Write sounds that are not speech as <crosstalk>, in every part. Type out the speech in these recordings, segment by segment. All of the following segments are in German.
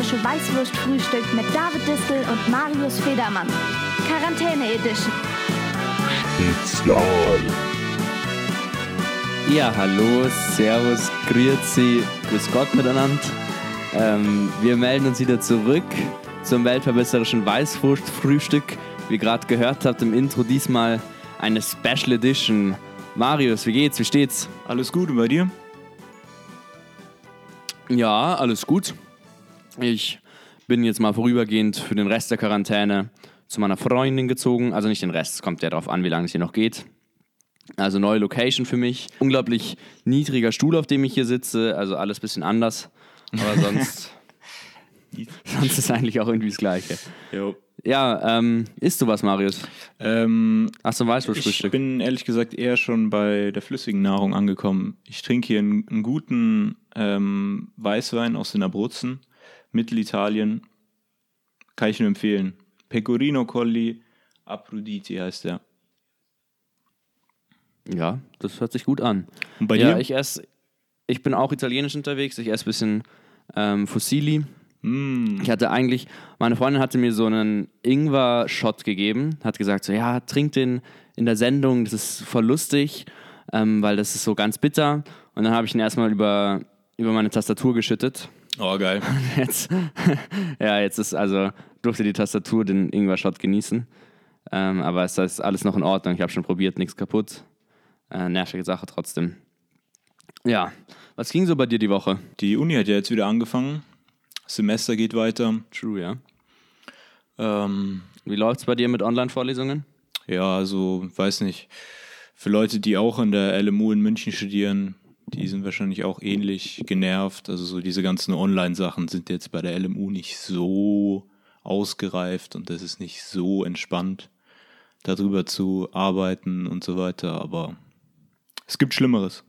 besserwisserische Weißwurstfrühstück mit David Distel und Marius Federmann. Quarantäne Edition. Spezial. Ja, hallo, servus, grüezi, grüß Gott miteinander. Ähm, wir melden uns wieder zurück zum weltverbesserischen Weißwurstfrühstück. Wie ihr gerade gehört habt im Intro, diesmal eine Special Edition. Marius, wie geht's, wie steht's? Alles gut und bei dir? Ja, alles gut. Ich bin jetzt mal vorübergehend für den Rest der Quarantäne zu meiner Freundin gezogen. Also nicht den Rest, es kommt ja darauf an, wie lange es hier noch geht. Also neue Location für mich. Unglaublich niedriger Stuhl, auf dem ich hier sitze. Also alles ein bisschen anders. Aber <laughs> sonst, sonst ist eigentlich auch irgendwie das Gleiche. Jo. Ja, ähm, isst du was, Marius? Ähm, Hast du ein ich Weißwurstfrühstück? bin ehrlich gesagt eher schon bei der flüssigen Nahrung angekommen. Ich trinke hier einen, einen guten ähm, Weißwein aus den Abruzzen, Mittelitalien. Kann ich nur empfehlen. Pecorino Colli Aphrodite heißt der. Ja, das hört sich gut an. Und bei ja, dir? ich esse, ich bin auch italienisch unterwegs. Ich esse ein bisschen ähm, Fusilli. Mm, Ich hatte eigentlich, meine Freundin hatte mir so einen Ingwer-Shot gegeben, hat gesagt so, ja, trink den in der Sendung, das ist voll lustig, ähm, weil das ist so ganz bitter. Und dann habe ich ihn erstmal über, über meine Tastatur geschüttet. Oh, geil. <laughs> Jetzt, <laughs> ja, jetzt ist also, durfte die Tastatur den Ingwer-Shot genießen. Ähm, aber es ist alles noch in Ordnung. Ich habe schon probiert, nichts kaputt. Äh, nervige Sache trotzdem. Ja, was ging so bei dir die Woche? Die Uni hat ja jetzt wieder angefangen. Das Semester geht weiter. True, ja. Ähm, Wie läuft es bei dir mit Online-Vorlesungen? Ja, also, weiß nicht. Für Leute, die auch an der LMU in München studieren, die sind wahrscheinlich auch ähnlich genervt. Also, so diese ganzen Online-Sachen sind jetzt bei der LMU nicht so ausgereift und das ist nicht so entspannt, darüber zu arbeiten und so weiter. Aber es gibt Schlimmeres.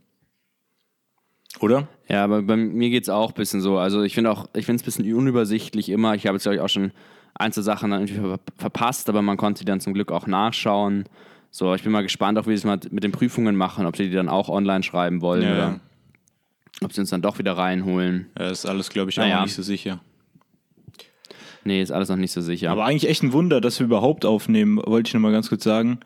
Oder? Ja, aber bei mir geht es auch ein bisschen so. Also ich finde auch, ich finde es ein bisschen unübersichtlich immer. Ich habe jetzt, glaube ich, auch schon einzelne Sachen dann irgendwie ver verpasst, aber man konnte die dann zum Glück auch nachschauen. So, ich bin mal gespannt, ob wir das mal mit den Prüfungen machen, ob sie die dann auch online schreiben wollen Ja, oder ja. ob sie uns dann doch wieder reinholen. Ja, ist alles, glaube ich, auch Naja. noch nicht so sicher. Nee, ist alles noch nicht so sicher. Aber eigentlich echt ein Wunder, dass wir überhaupt aufnehmen, wollte ich nochmal ganz kurz sagen.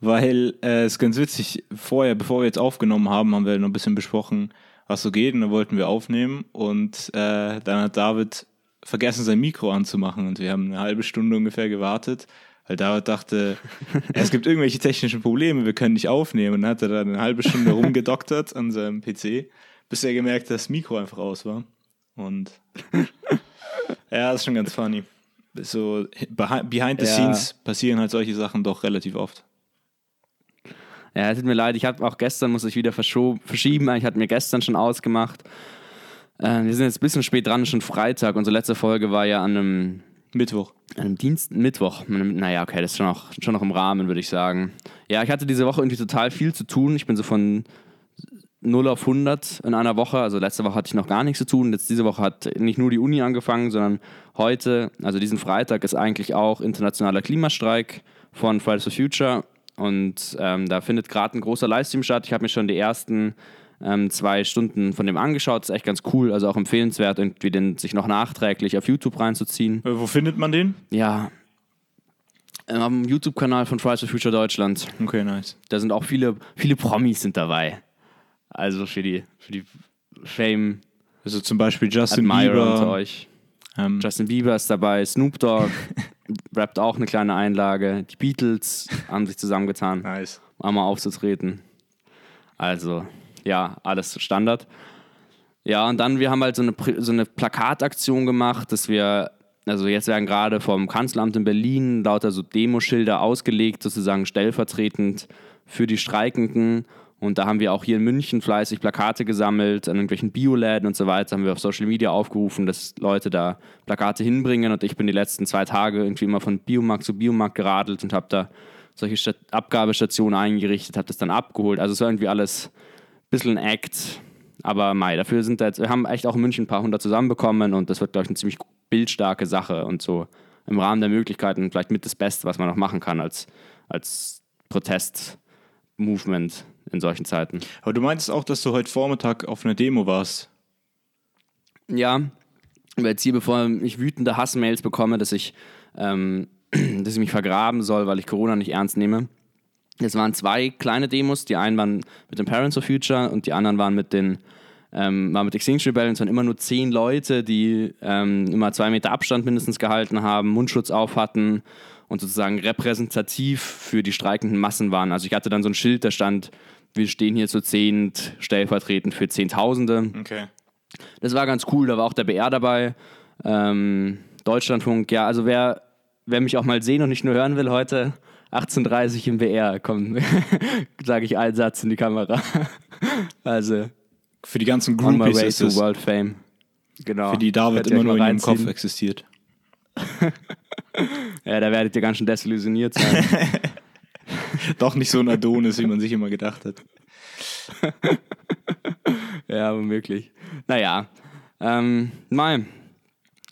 Weil äh, es ist ganz witzig, vorher, bevor wir jetzt aufgenommen haben, haben wir noch ein bisschen besprochen, was so geht und dann wollten wir aufnehmen und äh, dann hat David vergessen, sein Mikro anzumachen und wir haben eine halbe Stunde ungefähr gewartet, weil David dachte, <laughs> es gibt irgendwelche technischen Probleme, wir können nicht aufnehmen und dann hat er dann eine halbe Stunde <laughs> rumgedoktert an seinem PC, bis er gemerkt hat, dass das Mikro einfach aus war und <laughs> ja, das ist schon ganz funny. So behi- behind the Ja. scenes passieren halt solche Sachen doch relativ oft. Ja, tut mir leid, ich habe auch gestern, muss ich wieder verschieben. Ich hatte mir gestern schon ausgemacht. Äh, wir sind jetzt ein bisschen spät dran, schon Freitag. Unsere letzte Folge war ja an einem Mittwoch. An einem Dienst, Mittwoch. Naja, okay, das ist schon noch, schon noch im Rahmen, würde ich sagen. Ja, ich hatte diese Woche irgendwie total viel zu tun. Ich bin so von 0 auf 100 in einer Woche. Also letzte Woche hatte ich noch gar nichts zu tun. Jetzt diese Woche hat nicht nur die Uni angefangen, sondern heute, also diesen Freitag, ist eigentlich auch internationaler Klimastreik von Fridays for Future. Und ähm, da findet gerade ein großer Livestream statt. Ich habe mir schon die ersten ähm, zwei Stunden von dem angeschaut. ist echt ganz cool, also auch empfehlenswert, irgendwie den sich noch nachträglich auf YouTube reinzuziehen. Äh, wo findet man den? Ja. Ähm, Am YouTube-Kanal von Fridays for Future Deutschland. Okay, nice. Da sind auch viele, viele Promis sind dabei. Also für die, für die Fame Also zum Beispiel Justin Admirer unter Bieber. euch. Ähm, Justin Bieber ist dabei, Snoop Dogg <laughs> rappt auch eine kleine Einlage. Die Beatles haben sich zusammengetan, nice. um einmal aufzutreten. Also, ja, alles Standard. Ja, und dann, wir haben halt so eine, so eine Plakataktion gemacht, dass wir, also jetzt werden gerade vom Kanzleramt in Berlin lauter so Demoschilder ausgelegt, sozusagen stellvertretend für die Streikenden. Und da haben wir auch hier in München fleißig Plakate gesammelt, an irgendwelchen Bioläden und so weiter, haben wir auf Social Media aufgerufen, dass Leute da Plakate hinbringen. Und ich bin die letzten zwei Tage irgendwie immer von Biomarkt zu Biomarkt geradelt und habe da solche Stat Abgabestationen eingerichtet, habe das dann abgeholt. Also es war irgendwie alles bisschen ein Act. Aber Mai, dafür sind da jetzt, wir haben echt auch in München ein paar hundert zusammenbekommen und das wird, glaube ich, eine ziemlich bildstarke Sache und so im Rahmen der Möglichkeiten vielleicht mit das Beste, was man noch machen kann als, als Protest-Movement in solchen Zeiten. Aber du meintest auch, dass du heute Vormittag auf einer Demo warst. Ja, jetzt hier, bevor ich wütende Hassmails bekomme, dass ich, ähm, <clears throat> dass ich mich vergraben soll, weil ich Corona nicht ernst nehme. Es waren zwei kleine Demos. Die einen waren mit den Parents of Future und die anderen waren mit den ähm, war mit Extinction Rebellion. Es waren immer nur zehn Leute, die ähm, immer zwei Meter Abstand mindestens gehalten haben, Mundschutz auf hatten und sozusagen repräsentativ für die streikenden Massen waren. Also ich hatte dann so ein Schild, da stand, wir stehen hier zu zehnt, stellvertretend für Zehntausende. Okay. Das war ganz cool, da war auch der BR dabei. Ähm, Deutschlandfunk, ja, also wer, wer mich auch mal sehen und nicht nur hören will heute, 18.30 im BR, komm, <laughs> sage ich einen Satz in die Kamera. <laughs> also, Für die ganzen Groupies ist es, World Fame. Genau. für die David immer nur in ihrem Kopf existiert. <laughs> Ja, da werdet ihr ganz schön desillusioniert sein. Doch nicht so ein Adonis, wie man sich immer gedacht hat. ja, womöglich. Naja, ähm, mal,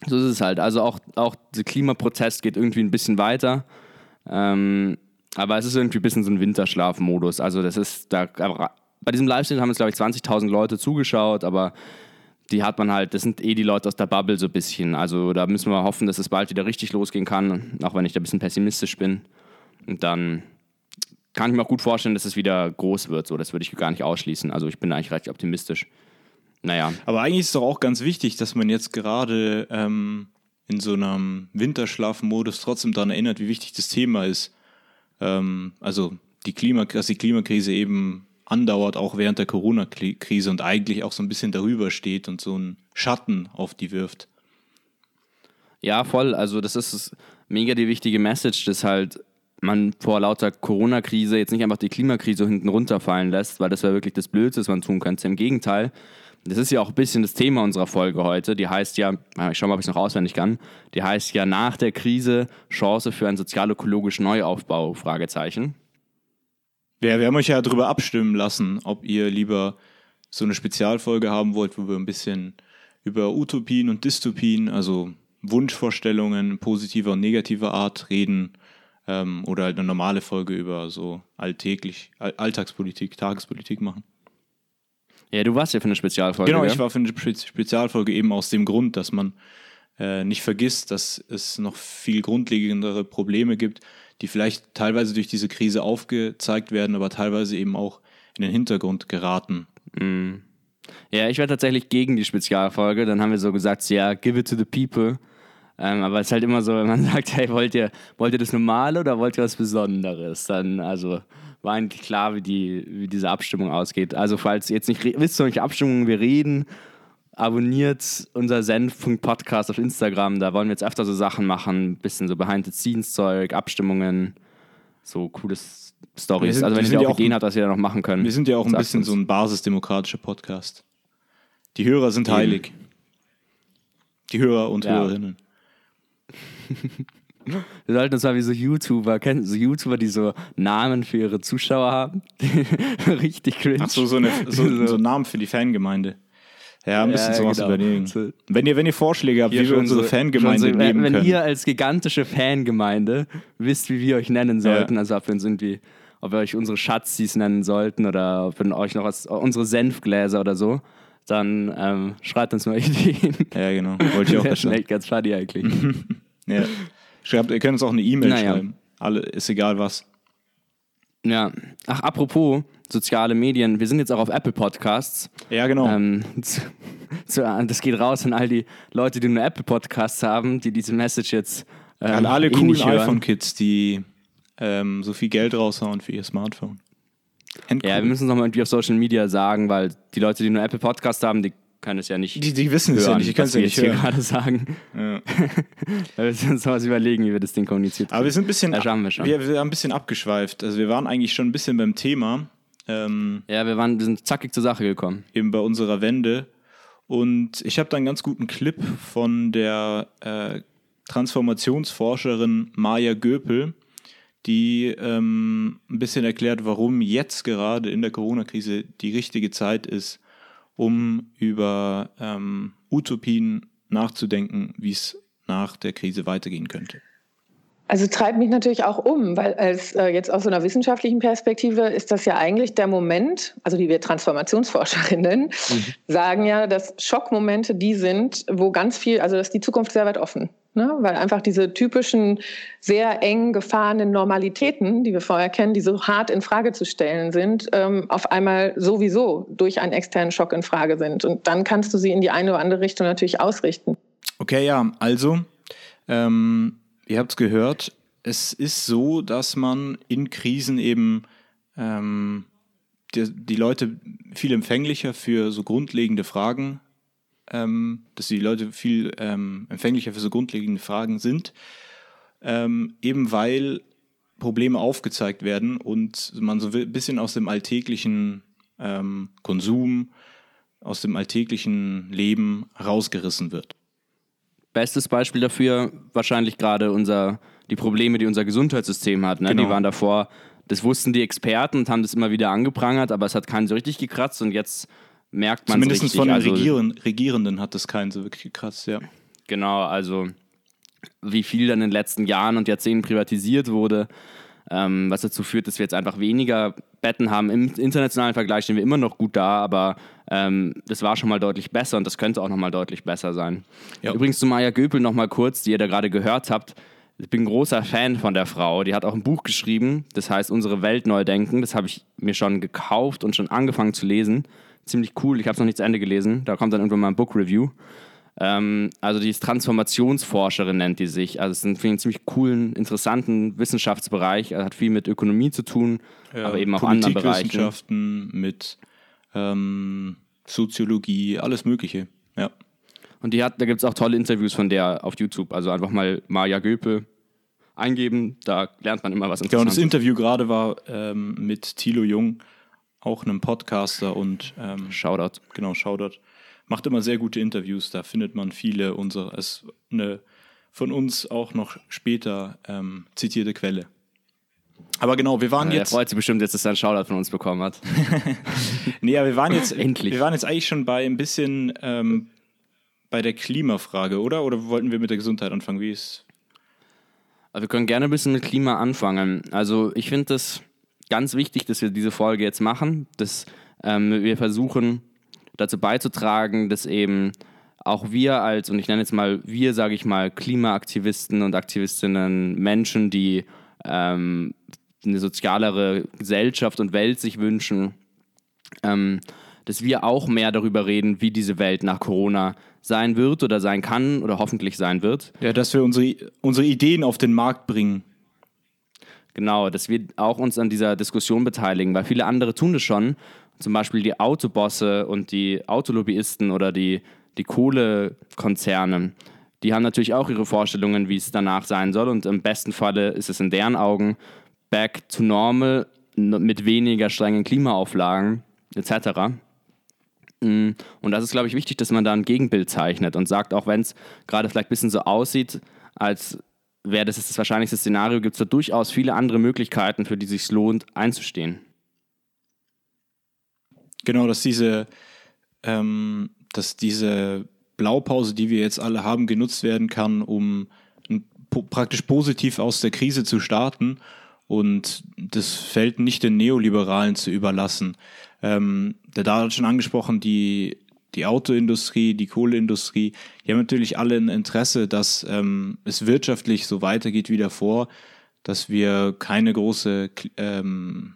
so ist es halt. Also auch, auch der Klimaprotest geht irgendwie ein bisschen weiter. Ähm, aber es ist irgendwie ein bisschen so ein Winterschlafmodus. Also das ist, da, bei diesem Livestream haben jetzt, glaube ich, 20.000 Leute zugeschaut, aber die hat man halt, das sind eh die Leute aus der Bubble so ein bisschen. Also da müssen wir hoffen, dass es bald wieder richtig losgehen kann, auch wenn ich da ein bisschen pessimistisch bin. Und dann kann ich mir auch gut vorstellen, dass es wieder groß wird. So, das würde ich gar nicht ausschließen. Also ich bin eigentlich recht optimistisch. Naja, Aber eigentlich ist es doch auch ganz wichtig, dass man jetzt gerade ähm, in so einem Winterschlafmodus trotzdem daran erinnert, wie wichtig das Thema ist. Ähm, also die Klima dass die Klimakrise eben andauert, auch während der Corona-Krise und eigentlich auch so ein bisschen darüber steht und so einen Schatten auf die wirft. Ja, voll. Also das ist mega die wichtige Message, dass halt man vor lauter Corona-Krise jetzt nicht einfach die Klimakrise hinten runterfallen lässt, weil das wäre wirklich das Blödste, was man tun könnte. Im Gegenteil, das ist ja auch ein bisschen das Thema unserer Folge heute. Die heißt ja, ich schau mal, ob ich es noch auswendig kann, die heißt ja nach der Krise Chance für einen sozial-ökologischen Neuaufbau, Fragezeichen. Wir, wir haben euch ja darüber abstimmen lassen, ob ihr lieber so eine Spezialfolge haben wollt, wo wir ein bisschen über Utopien und Dystopien, also Wunschvorstellungen positiver und negativer Art reden ähm, oder halt eine normale Folge über so alltäglich, All Alltagspolitik, Tagespolitik machen. Ja, du warst ja für eine Spezialfolge. Genau, gell? ich war für eine Spe Spezialfolge eben aus dem Grund, dass man äh, nicht vergisst, dass es noch viel grundlegendere Probleme gibt, die vielleicht teilweise durch diese Krise aufgezeigt werden, aber teilweise eben auch in den Hintergrund geraten. Ja, ich war tatsächlich gegen die Spezialfolge. Dann haben wir so gesagt, ja, give it to the people. Ähm, aber es ist halt immer so, wenn man <laughs> sagt, hey, wollt ihr, wollt ihr das Normale oder wollt ihr was Besonderes? Dann, also, war eigentlich klar, wie, die, wie diese Abstimmung ausgeht. Also, falls ihr jetzt nicht wisst, welche Abstimmungen wir reden, abonniert unser Senf.podcast auf Instagram. Da wollen wir jetzt öfter so Sachen machen, ein bisschen so Behind-the-Scenes-Zeug, Abstimmungen, so cooles Stories. Also, wenn ihr da auch Ideen habt, was wir da noch machen können. Wir sind ja auch ein bisschen uns. so ein basisdemokratischer Podcast. Die Hörer sind heilig. Die Hörer und Ja. Hörerinnen. <laughs> <laughs> Wir sollten uns mal wie so YouTuber, kennen so YouTuber, die so Namen für ihre Zuschauer haben? <laughs> Richtig cringe. Ach so, so, eine, <laughs> so, so ein Namen für die Fangemeinde. Ja, ein bisschen Ja, sowas genau. überlegen. Wenn ihr, wenn ihr Vorschläge habt, Hier wie wir unsere so- Fangemeinde so, nehmen wenn, wenn können. ihr als gigantische Fangemeinde wisst, wie wir euch nennen sollten, also ob wir uns irgendwie, ob wir euch unsere Schatzis nennen sollten oder ob wir euch noch was, unsere Senfgläser oder so, dann ähm, schreibt uns mal Ideen. ja, genau. Wollte ich auch Das ist echt ganz funny eigentlich. Ja. Schreibt, ihr könnt uns auch eine E-Mail Naja. schreiben. Alle, ist egal was. ja. Ach, apropos soziale Medien, wir sind jetzt auch auf Apple Podcasts. Ja, genau. Ähm, <laughs> zu, das geht raus an all die Leute, die nur Apple Podcasts haben, die diese Message jetzt ähm, An alle eh coolen iPhone-Kids, die ähm, so viel Geld raushauen für ihr Smartphone. Endcool. Ja, wir müssen es nochmal irgendwie auf Social Media sagen, weil die Leute, die nur Apple Podcast haben, die können es ja nicht die, die wissen es ja hören, nicht, können was es ja nicht hören. gerade sagen. Ja. <laughs> Wir müssen uns was überlegen, wie wir das Ding kommuniziert Aber wir sind ein bisschen, Ja, schauen wir. Wir, wir haben ein bisschen abgeschweift. Also wir waren eigentlich schon ein bisschen beim Thema, ähm, Ja, wir, waren, wir sind zackig zur Sache gekommen. eben bei unserer Wende. Und ich habe da einen ganz guten Clip von der äh, Transformationsforscherin Maja Göpel, die ähm, ein bisschen erklärt, warum jetzt gerade in der Corona-Krise die richtige Zeit ist, um über ähm, Utopien nachzudenken, wie es nach der Krise weitergehen könnte. Also treibt mich natürlich auch um, weil als äh, jetzt aus so einer wissenschaftlichen Perspektive ist das ja eigentlich der Moment, also die wir Transformationsforscherinnen mhm. sagen ja, dass Schockmomente die sind, wo ganz viel, also dass die Zukunft sehr weit offen. Ne? Weil einfach diese typischen, sehr eng gefahrenen Normalitäten, die wir vorher kennen, die so hart in Frage zu stellen sind, ähm, auf einmal sowieso durch einen externen Schock in Frage sind. Und dann kannst du sie in die eine oder andere Richtung natürlich ausrichten. Okay, ja, also ähm, ihr habt es gehört, es ist so, dass man in Krisen eben ähm, die, die, Leute viel empfänglicher für so grundlegende Fragen, ähm, dass die Leute viel ähm, empfänglicher für so grundlegende Fragen sind, ähm, eben weil Probleme aufgezeigt werden und man so ein bisschen aus dem alltäglichen ähm, Konsum, aus dem alltäglichen Leben rausgerissen wird. Bestes Beispiel dafür wahrscheinlich gerade unser, die Probleme, die unser Gesundheitssystem hat. Ne? Genau. Die waren davor, das wussten die Experten und haben das immer wieder angeprangert, aber es hat keinen so richtig gekratzt und jetzt merkt man es Zumindest von den also, Regieren, Regierenden hat das keinen so wirklich gekratzt, ja. Genau, also wie viel dann in den letzten Jahren und Jahrzehnten privatisiert wurde, ähm, was dazu führt, dass wir jetzt einfach weniger Betten haben. Im internationalen Vergleich stehen wir immer noch gut da, aber ähm, das war schon mal deutlich besser und das könnte auch noch mal deutlich besser sein. Ja. Übrigens zu Maya Göpel noch mal kurz, die ihr da gerade gehört habt. Ich bin ein großer Fan von der Frau. Die hat auch ein Buch geschrieben, das heißt Unsere Welt neu denken. Das habe ich mir schon gekauft und schon angefangen zu lesen. Ziemlich cool. Ich habe es noch nicht zu Ende gelesen. Da kommt dann irgendwann mal ein Book Review. Ähm, also die ist Transformationsforscherin, nennt die sich. Also es ist ein, einen ziemlich coolen, interessanten Wissenschaftsbereich. Er hat viel mit Ökonomie zu tun, ja, aber eben auch anderen Bereichen. Wissenschaften mit ähm, Soziologie, alles Mögliche. Ja. Und die hat, da gibt es auch tolle Interviews von der auf YouTube. Also einfach mal Maja Göpel eingeben, da lernt man immer was Interessantes. Ja, und das Interview gerade war ähm, mit Thilo Jung, auch einem Podcaster und ähm, Shoutout. Genau, Shoutout macht immer sehr gute Interviews. Da findet man viele unserer, ist eine von uns auch noch später ähm, zitierte Quelle. Aber genau, wir waren ja, jetzt. Er freut sich bestimmt jetzt, dass er einen Shoutout von uns bekommen hat. <laughs> nee, aber wir waren jetzt. <laughs> Endlich. Wir waren jetzt eigentlich schon bei ein bisschen ähm, bei der Klimafrage, oder? Oder wollten wir mit der Gesundheit anfangen? Wie ist. Also wir können gerne ein bisschen mit Klima anfangen. Also ich finde es ganz wichtig, dass wir diese Folge jetzt machen. Dass ähm, wir versuchen, dazu beizutragen, dass eben auch wir als, und ich nenne jetzt mal wir, sage ich mal, Klimaaktivisten und Aktivistinnen, Menschen, die ähm, eine sozialere Gesellschaft und Welt sich wünschen, ähm, dass wir auch mehr darüber reden, wie diese Welt nach Corona sein wird oder sein kann oder hoffentlich sein wird. Ja, dass wir unsere, unsere Ideen auf den Markt bringen. Genau, dass wir auch uns an dieser Diskussion beteiligen, weil viele andere tun das schon zum Beispiel die Autobosse und die Autolobbyisten oder die, die Kohlekonzerne, die haben natürlich auch ihre Vorstellungen, wie es danach sein soll. Und im besten Falle ist es in deren Augen back to normal mit weniger strengen Klimaauflagen etc. Mm, und das ist, glaube ich, wichtig, dass man da ein Gegenbild zeichnet und sagt, auch wenn es gerade vielleicht ein bisschen so aussieht, als wäre das das wahrscheinlichste Szenario, gibt es da durchaus viele andere Möglichkeiten, für die es sich lohnt, einzustehen. Genau, dass diese, ähm, dass diese Blaupause, die wir jetzt alle haben, genutzt werden kann, um praktisch positiv aus der Krise zu starten und das Feld nicht den Neoliberalen zu überlassen. Ähm, der da hat schon angesprochen, die, die Autoindustrie, die Kohleindustrie, die haben natürlich alle ein Interesse, dass ähm, es wirtschaftlich so weitergeht wie davor, dass wir keine große ähm,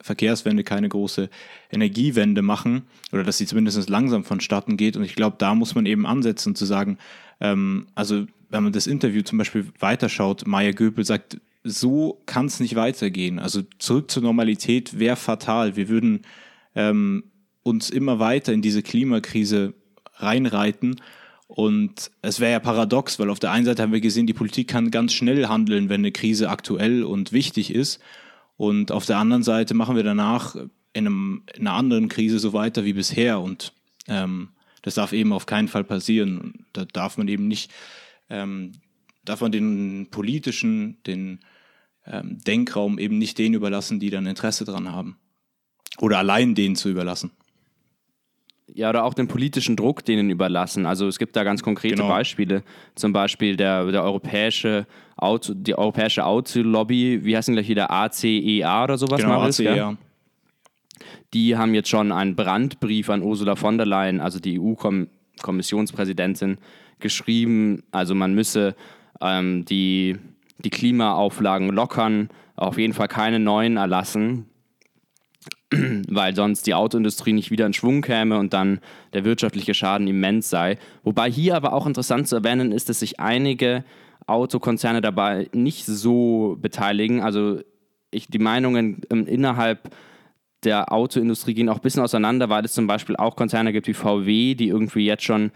Verkehrswende, keine große Energiewende machen oder dass sie zumindest langsam vonstatten geht. Und ich glaube, da muss man eben ansetzen zu sagen, ähm, also wenn man das Interview zum Beispiel weiterschaut, Maya Göpel sagt, so kann es nicht weitergehen. Also zurück zur Normalität wäre fatal. Wir würden ähm, uns immer weiter in diese Klimakrise reinreiten. Und es wäre ja paradox, weil auf der einen Seite haben wir gesehen, die Politik kann ganz schnell handeln, wenn eine Krise aktuell und wichtig ist. Und auf der anderen Seite machen wir danach in, einem, in einer anderen Krise so weiter wie bisher. Und ähm, das darf eben auf keinen Fall passieren. Da darf man eben nicht, ähm, darf man den politischen, den ähm, Denkraum eben nicht denen überlassen, die dann Interesse daran haben. Oder allein denen zu überlassen. Ja, oder auch den politischen Druck denen überlassen. Also es gibt da ganz konkrete genau. Beispiele. Zum Beispiel der, der Europäische Auto, die europäische Autolobby, wie heißt denn gleich wieder ACEA oder sowas? Genau, Marius? ACEA. die haben jetzt schon einen Brandbrief an Ursula von der Leyen, also die EU-Kommissionspräsidentin, geschrieben. Also man müsse ähm, die, die Klimaauflagen lockern, auf jeden Fall keine neuen erlassen, <clears throat> weil sonst die Autoindustrie nicht wieder in Schwung käme und dann der wirtschaftliche Schaden immens sei. Wobei hier aber auch interessant zu erwähnen ist, dass sich einige Autokonzerne dabei nicht so beteiligen. Also ich, die Meinungen ähm, innerhalb der Autoindustrie gehen auch ein bisschen auseinander, weil es zum Beispiel auch Konzerne gibt wie VW, die irgendwie jetzt schon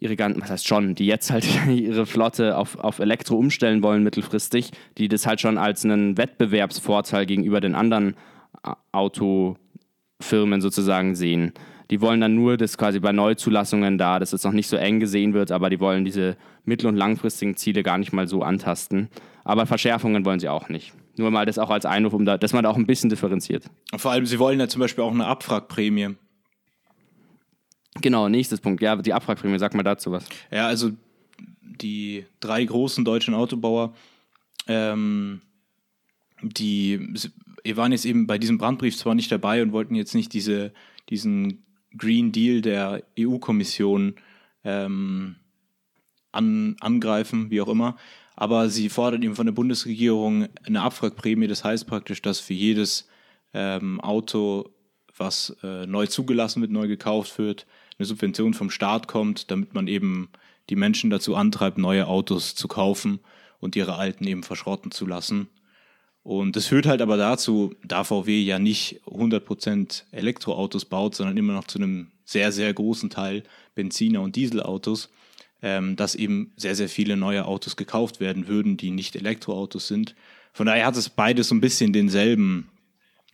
ihre ganzen, was heißt schon, die jetzt halt <laughs> ihre Flotte auf, auf Elektro umstellen wollen mittelfristig, die das halt schon als einen Wettbewerbsvorteil gegenüber den anderen äh, Autofirmen sozusagen sehen. Die wollen dann nur, dass quasi bei Neuzulassungen da, dass es noch nicht so eng gesehen wird, aber die wollen diese mittel- und langfristigen Ziele gar nicht mal so antasten. Aber Verschärfungen wollen sie auch nicht. Nur mal das auch als Einruf, um da, dass man da auch ein bisschen differenziert. Vor allem, sie wollen ja zum Beispiel auch eine Abwrackprämie. Genau, nächstes Punkt. Ja, die Abwrackprämie, sag mal dazu was. Ja, also die drei großen deutschen Autobauer, ähm, die waren jetzt eben bei diesem Brandbrief zwar nicht dabei und wollten jetzt nicht diese, diesen Green Deal der EU-Kommission ähm, an, angreifen, wie auch immer, aber sie fordern eben von der Bundesregierung eine Abwrackprämie. Das heißt praktisch, dass für jedes ähm, Auto, was äh, neu zugelassen wird, neu gekauft wird, eine Subvention vom Staat kommt, damit man eben die Menschen dazu antreibt, neue Autos zu kaufen und ihre alten eben verschrotten zu lassen. Und das führt halt aber dazu, da VW ja nicht 100% Elektroautos baut, sondern immer noch zu einem sehr, sehr großen Teil Benziner- und Dieselautos, ähm, dass eben sehr, sehr viele neue Autos gekauft werden würden, die nicht Elektroautos sind. Von daher hat es beides so ein bisschen denselben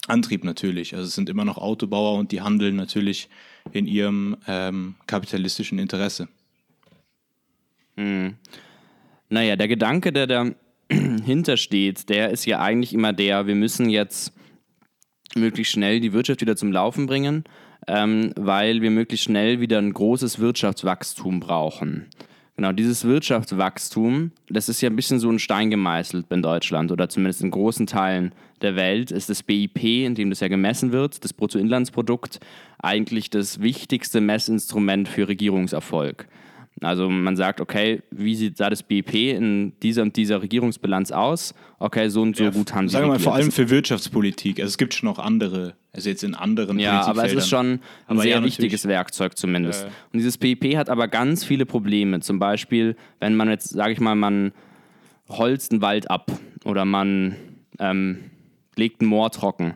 Antrieb natürlich. Also es sind immer noch Autobauer und die handeln natürlich in ihrem ähm, kapitalistischen Interesse. Hm. Naja, der Gedanke, der dahinter <clears throat> steht, der ist ja eigentlich immer der, wir müssen jetzt möglichst schnell die Wirtschaft wieder zum Laufen bringen, ähm, weil wir möglichst schnell wieder ein großes Wirtschaftswachstum brauchen. Genau, dieses Wirtschaftswachstum, das ist ja ein bisschen so ein Stein gemeißelt in Deutschland oder zumindest in großen Teilen der Welt, ist das BIP, in dem das ja gemessen wird, das Bruttoinlandsprodukt, eigentlich das wichtigste Messinstrument für Regierungserfolg. Also man sagt, okay, wie sieht da das BIP in dieser und dieser Regierungsbilanz aus? Okay, so und so Ja, gut haben sie Sagen wir mal, vor allem für Wirtschaftspolitik. Also es gibt schon noch andere, also jetzt in anderen Ja, aber es ist schon ein sehr ja, wichtiges Werkzeug zumindest. Ja. Und dieses BIP hat aber ganz viele Probleme. Zum Beispiel, wenn man jetzt, sage ich mal, man holzt einen Wald ab oder man ähm, legt ein Moor trocken,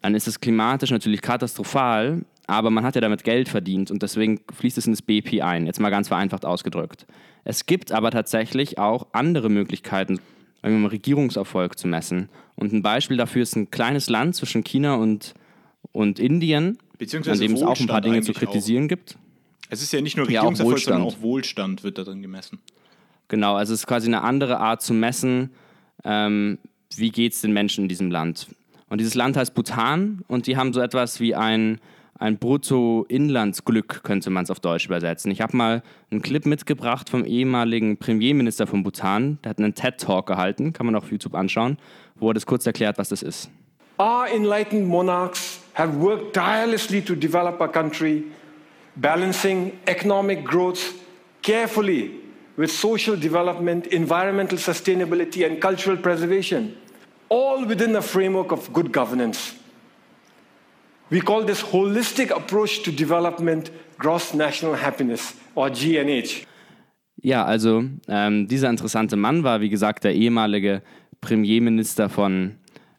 dann ist es klimatisch natürlich katastrophal, aber man hat ja damit Geld verdient und deswegen fließt es in das BIP ein. Jetzt mal ganz vereinfacht ausgedrückt. Es gibt aber tatsächlich auch andere Möglichkeiten, mal, Regierungserfolg zu messen. Und ein Beispiel dafür ist ein kleines Land zwischen China und, und Indien, an dem es auch ein paar Dinge zu eigentlich auch. kritisieren gibt. Es ist ja nicht nur Ja, auch Regierungserfolg, sondern auch Wohlstand wird darin gemessen. Genau, also es ist quasi eine andere Art zu messen, ähm, wie geht es den Menschen in diesem Land. Und dieses Land heißt Bhutan und die haben so etwas wie ein, ein Bruttoinlandsglück, könnte man es auf Deutsch übersetzen. Ich habe mal einen Clip mitgebracht vom ehemaligen Premierminister von Bhutan, der hat einen TED-Talk gehalten, kann man auf YouTube anschauen, wo er das kurz erklärt, was das ist. Our enlightened monarchs have worked tirelessly to develop our country, balancing economic growth carefully with social development, environmental sustainability, and cultural preservation, all within a framework of good governance. We call this holistic approach to development gross national happiness, or GNH. Ja, also ähm, dieser interessante Mann war, wie gesagt, der ehemalige Premierminister von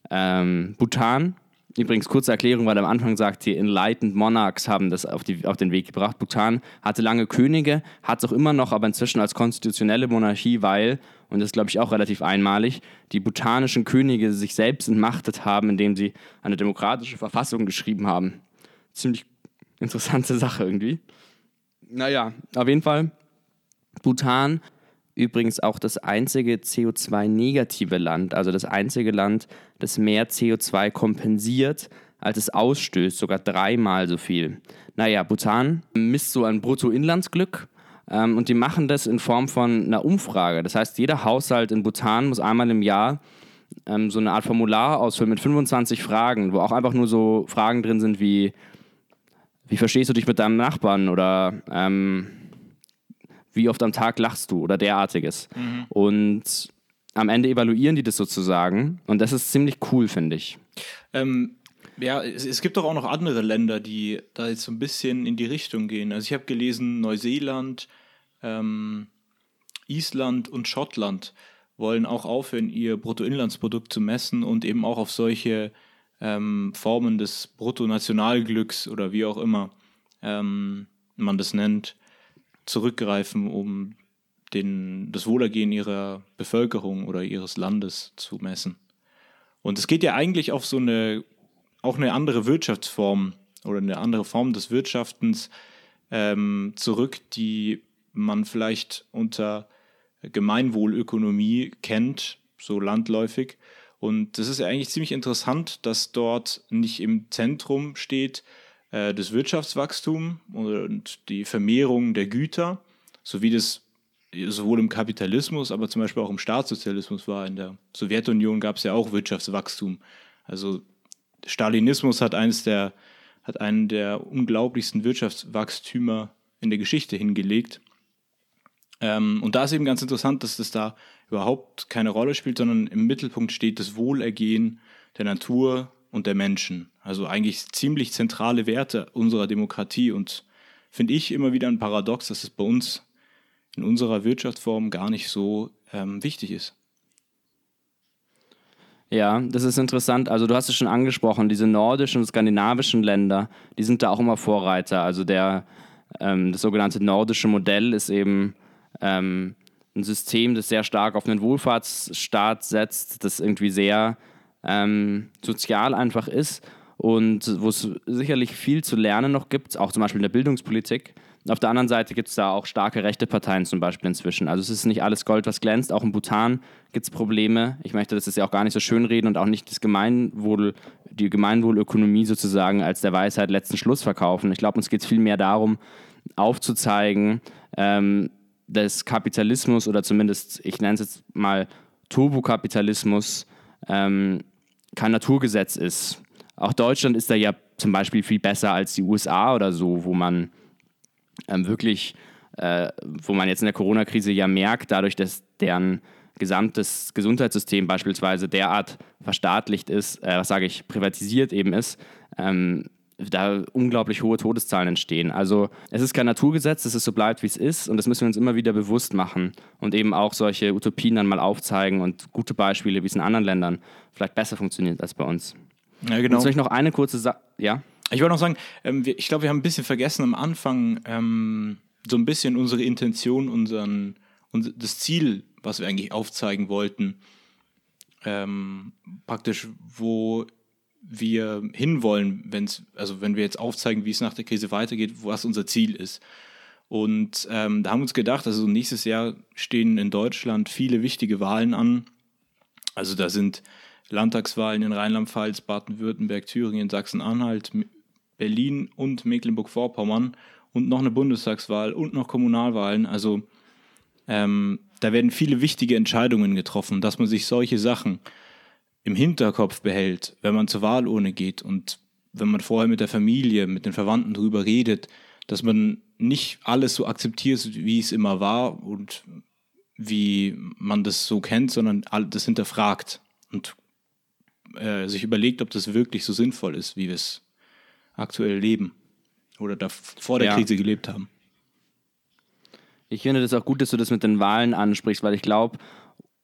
ähm, Bhutan. Übrigens, kurze Erklärung, weil er am Anfang sagt, die Enlightened Monarchs haben das auf, die, auf den Weg gebracht. Bhutan hatte lange Könige, hat es auch immer noch, aber inzwischen als konstitutionelle Monarchie, weil, und das ist, glaube ich, auch relativ einmalig, die bhutanischen Könige sich selbst entmachtet haben, indem sie eine demokratische Verfassung geschrieben haben. Ziemlich interessante Sache irgendwie. Naja, auf jeden Fall Bhutan übrigens auch das einzige CO2-negative Land, also das einzige Land, das mehr CO2 kompensiert, als es ausstößt, sogar dreimal so viel. Naja, Bhutan misst so ein Bruttoinlandsglück, Ähm, und die machen das in Form von einer Umfrage. Das heißt, jeder Haushalt in Bhutan muss einmal im Jahr ähm, so eine Art Formular ausfüllen mit 25 Fragen, wo auch einfach nur so Fragen drin sind wie, wie verstehst du dich mit deinem Nachbarn oder ähm, wie oft am Tag lachst du oder derartiges. Mhm. Und am Ende evaluieren die das sozusagen und das ist ziemlich cool, finde ich. Ähm, ja, es, es, gibt doch auch noch andere Länder, die da jetzt so ein bisschen in die Richtung gehen. Also ich habe gelesen, Neuseeland, ähm, Island und Schottland wollen auch aufhören, ihr Bruttoinlandsprodukt zu messen und eben auch auf solche ähm, Formen des Bruttonationalglücks oder wie auch immer ähm, man das nennt, zurückgreifen, um den, das Wohlergehen ihrer Bevölkerung oder ihres Landes zu messen. Und es geht ja eigentlich auf so eine, auch eine andere Wirtschaftsform oder eine andere Form des Wirtschaftens ähm, zurück, die man vielleicht unter Gemeinwohlökonomie kennt, so landläufig. Und das ist ja eigentlich ziemlich interessant, dass dort nicht im Zentrum steht äh, das Wirtschaftswachstum und die Vermehrung der Güter, so wie das sowohl im Kapitalismus, aber zum Beispiel auch im Staatssozialismus war. In der Sowjetunion gab es ja auch Wirtschaftswachstum. Also Stalinismus hat eines der hat einen der unglaublichsten Wirtschaftswachstümer in der Geschichte hingelegt. Ähm, und da ist eben ganz interessant, dass das da überhaupt keine Rolle spielt, sondern im Mittelpunkt steht das Wohlergehen der Natur und der Menschen. Also eigentlich ziemlich zentrale Werte unserer Demokratie und finde ich immer wieder ein Paradox, dass es bei uns in unserer Wirtschaftsform gar nicht so ähm, wichtig ist. Ja, das ist interessant. Also du hast es schon angesprochen, diese nordischen und skandinavischen Länder, die sind da auch immer Vorreiter. Also der, ähm, das sogenannte nordische Modell ist eben ähm, ein System, das sehr stark auf einen Wohlfahrtsstaat setzt, das irgendwie sehr ähm, sozial einfach ist und wo es sicherlich viel zu lernen noch gibt, auch zum Beispiel in der Bildungspolitik. Auf der anderen Seite gibt es da auch starke rechte Parteien zum Beispiel inzwischen. Also es ist nicht alles Gold, was glänzt. Auch in Bhutan gibt es Probleme. Ich möchte das jetzt ja auch gar nicht so schön reden und auch nicht das Gemeinwohl, die Gemeinwohlökonomie sozusagen als der Weisheit letzten Schluss verkaufen. Ich glaube, uns geht es viel mehr darum, aufzuzeigen, ähm, dass Kapitalismus oder zumindest, ich nenne es jetzt mal Turbokapitalismus, ähm, kein Naturgesetz ist. Auch Deutschland ist da ja zum Beispiel viel besser als die USA oder so, wo man ähm, wirklich, äh, wo man jetzt in der Corona-Krise ja merkt, dadurch, dass deren gesamtes Gesundheitssystem beispielsweise derart verstaatlicht ist, äh, was sage ich, privatisiert eben ist, ähm, da unglaublich hohe Todeszahlen entstehen. Also es ist kein Naturgesetz, dass es so bleibt, wie es ist und das müssen wir uns immer wieder bewusst machen und eben auch solche Utopien dann mal aufzeigen und gute Beispiele, wie es in anderen Ländern vielleicht besser funktioniert als bei uns. Ja, genau. Und vielleicht noch eine kurze Sache, ja? Ich wollte noch sagen, ähm, ich glaube, wir haben ein bisschen vergessen am Anfang ähm, so ein bisschen unsere Intention, unseren, unser, das Ziel, was wir eigentlich aufzeigen wollten. Ähm, praktisch, wo wir hinwollen, wenn's, also wenn wir jetzt aufzeigen, wie es nach der Krise weitergeht, was unser Ziel ist. Und ähm, da haben wir uns gedacht, also nächstes Jahr stehen in Deutschland viele wichtige Wahlen an. Also da sind Landtagswahlen in Rheinland-Pfalz, Baden-Württemberg, Thüringen, Sachsen-Anhalt, Berlin und Mecklenburg-Vorpommern und noch eine Bundestagswahl und noch Kommunalwahlen. Also ähm, da werden viele wichtige Entscheidungen getroffen, dass man sich solche Sachen im Hinterkopf behält, wenn man zur Wahlurne geht und wenn man vorher mit der Familie, mit den Verwandten drüber redet, dass man nicht alles so akzeptiert, wie es immer war und wie man das so kennt, sondern das hinterfragt und äh, sich überlegt, ob das wirklich so sinnvoll ist, wie wir es aktuell leben oder da vor der ja. Krise gelebt haben. Ich finde das auch gut, dass du das mit den Wahlen ansprichst, weil ich glaube,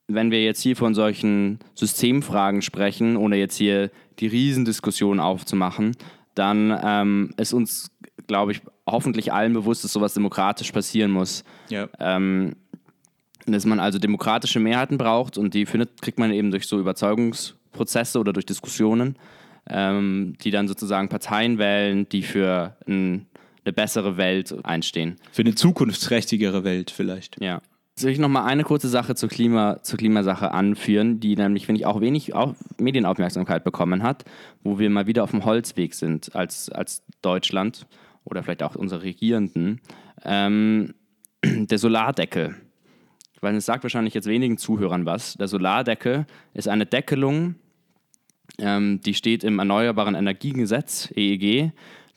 wenn wir jetzt hier von solchen Systemfragen sprechen, ohne jetzt hier die Riesendiskussion aufzumachen, dann ähm, ist uns, glaube ich, hoffentlich allen bewusst, dass sowas demokratisch passieren muss. Ja. Ähm, dass man also demokratische Mehrheiten braucht und die findet, kriegt man eben durch so Überzeugungsprozesse oder durch Diskussionen ähm, die dann sozusagen Parteien wählen, die für ein, eine bessere Welt einstehen. Für eine zukunftsträchtigere Welt vielleicht. Ja. Soll ich noch mal eine kurze Sache zur, Klima, zur Klimasache anführen, die nämlich, finde ich, auch wenig auch Medienaufmerksamkeit bekommen hat, wo wir mal wieder auf dem Holzweg sind als, als Deutschland oder vielleicht auch unsere Regierenden. Ähm, <clears throat> der Solardeckel. Weil es sagt wahrscheinlich jetzt wenigen Zuhörern was. Der Solardeckel ist eine Deckelung, ähm, die steht im Erneuerbaren Energiengesetz, EEG.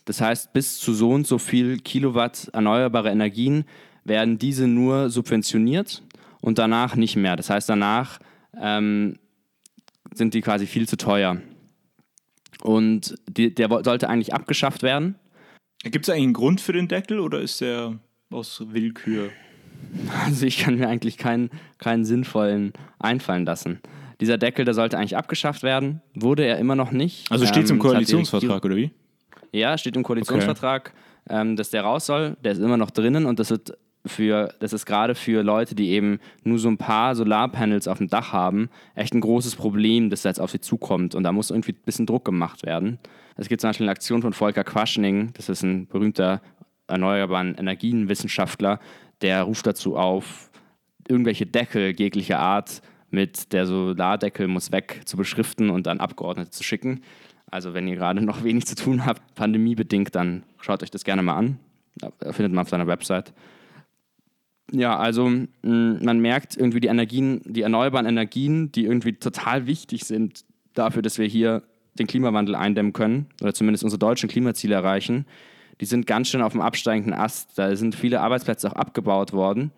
Das heißt, bis zu so und so viel Kilowatt erneuerbare Energien werden diese nur subventioniert und danach nicht mehr. Das heißt, danach ähm, sind die quasi viel zu teuer. Und die, der sollte eigentlich abgeschafft werden. Gibt es eigentlich einen Grund für den Deckel oder ist der aus Willkür? Also ich kann mir eigentlich keinen, keinen sinnvollen einfallen lassen. Dieser Deckel, der sollte eigentlich abgeschafft werden, wurde er immer noch nicht. Also steht es im ähm, Koalitionsvertrag oder wie? Ja, steht im Koalitionsvertrag, okay. ähm, dass der raus soll. Der ist immer noch drinnen und das wird für, das ist gerade für Leute, die eben nur so ein paar Solarpanels auf dem Dach haben, echt ein großes Problem, das jetzt auf sie zukommt. Und da muss irgendwie ein bisschen Druck gemacht werden. Es gibt zum Beispiel eine Aktion von Volker Quaschning, das ist ein berühmter erneuerbaren Energienwissenschaftler, der ruft dazu auf, irgendwelche Deckel jeglicher Art mit der Solardeckel muss weg zu beschriften und an Abgeordnete zu schicken. Also wenn ihr gerade noch wenig zu tun habt, pandemiebedingt, dann schaut euch das gerne mal an. Findet man auf seiner Website. Ja, also man merkt irgendwie die Energien, die erneuerbaren Energien, die irgendwie total wichtig sind dafür, dass wir hier den Klimawandel eindämmen können oder zumindest unsere deutschen Klimaziele erreichen, die sind ganz schön auf dem absteigenden Ast. Da sind viele Arbeitsplätze auch abgebaut worden.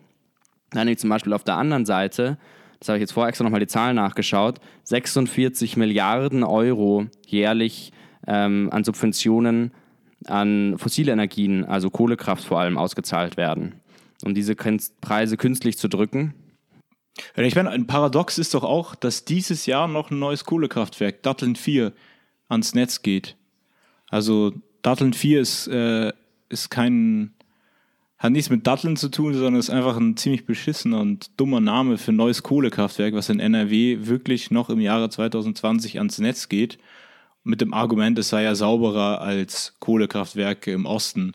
Dann zum Beispiel auf der anderen Seite, das habe ich jetzt vorher extra nochmal die Zahlen nachgeschaut, 46 Milliarden Euro jährlich ähm, an Subventionen an fossile Energien, also Kohlekraft vor allem, ausgezahlt werden um diese Preise künstlich zu drücken. Ich meine, ein Paradox ist doch auch, dass dieses Jahr noch ein neues Kohlekraftwerk, Datteln 4, ans Netz geht. Also Datteln 4 ist, äh, ist kein, hat nichts mit Datteln zu tun, sondern ist einfach ein ziemlich beschissener und dummer Name für neues Kohlekraftwerk, was in NRW wirklich noch im Jahre 2020 ans Netz geht. Mit dem Argument, es sei ja sauberer als Kohlekraftwerke im Osten,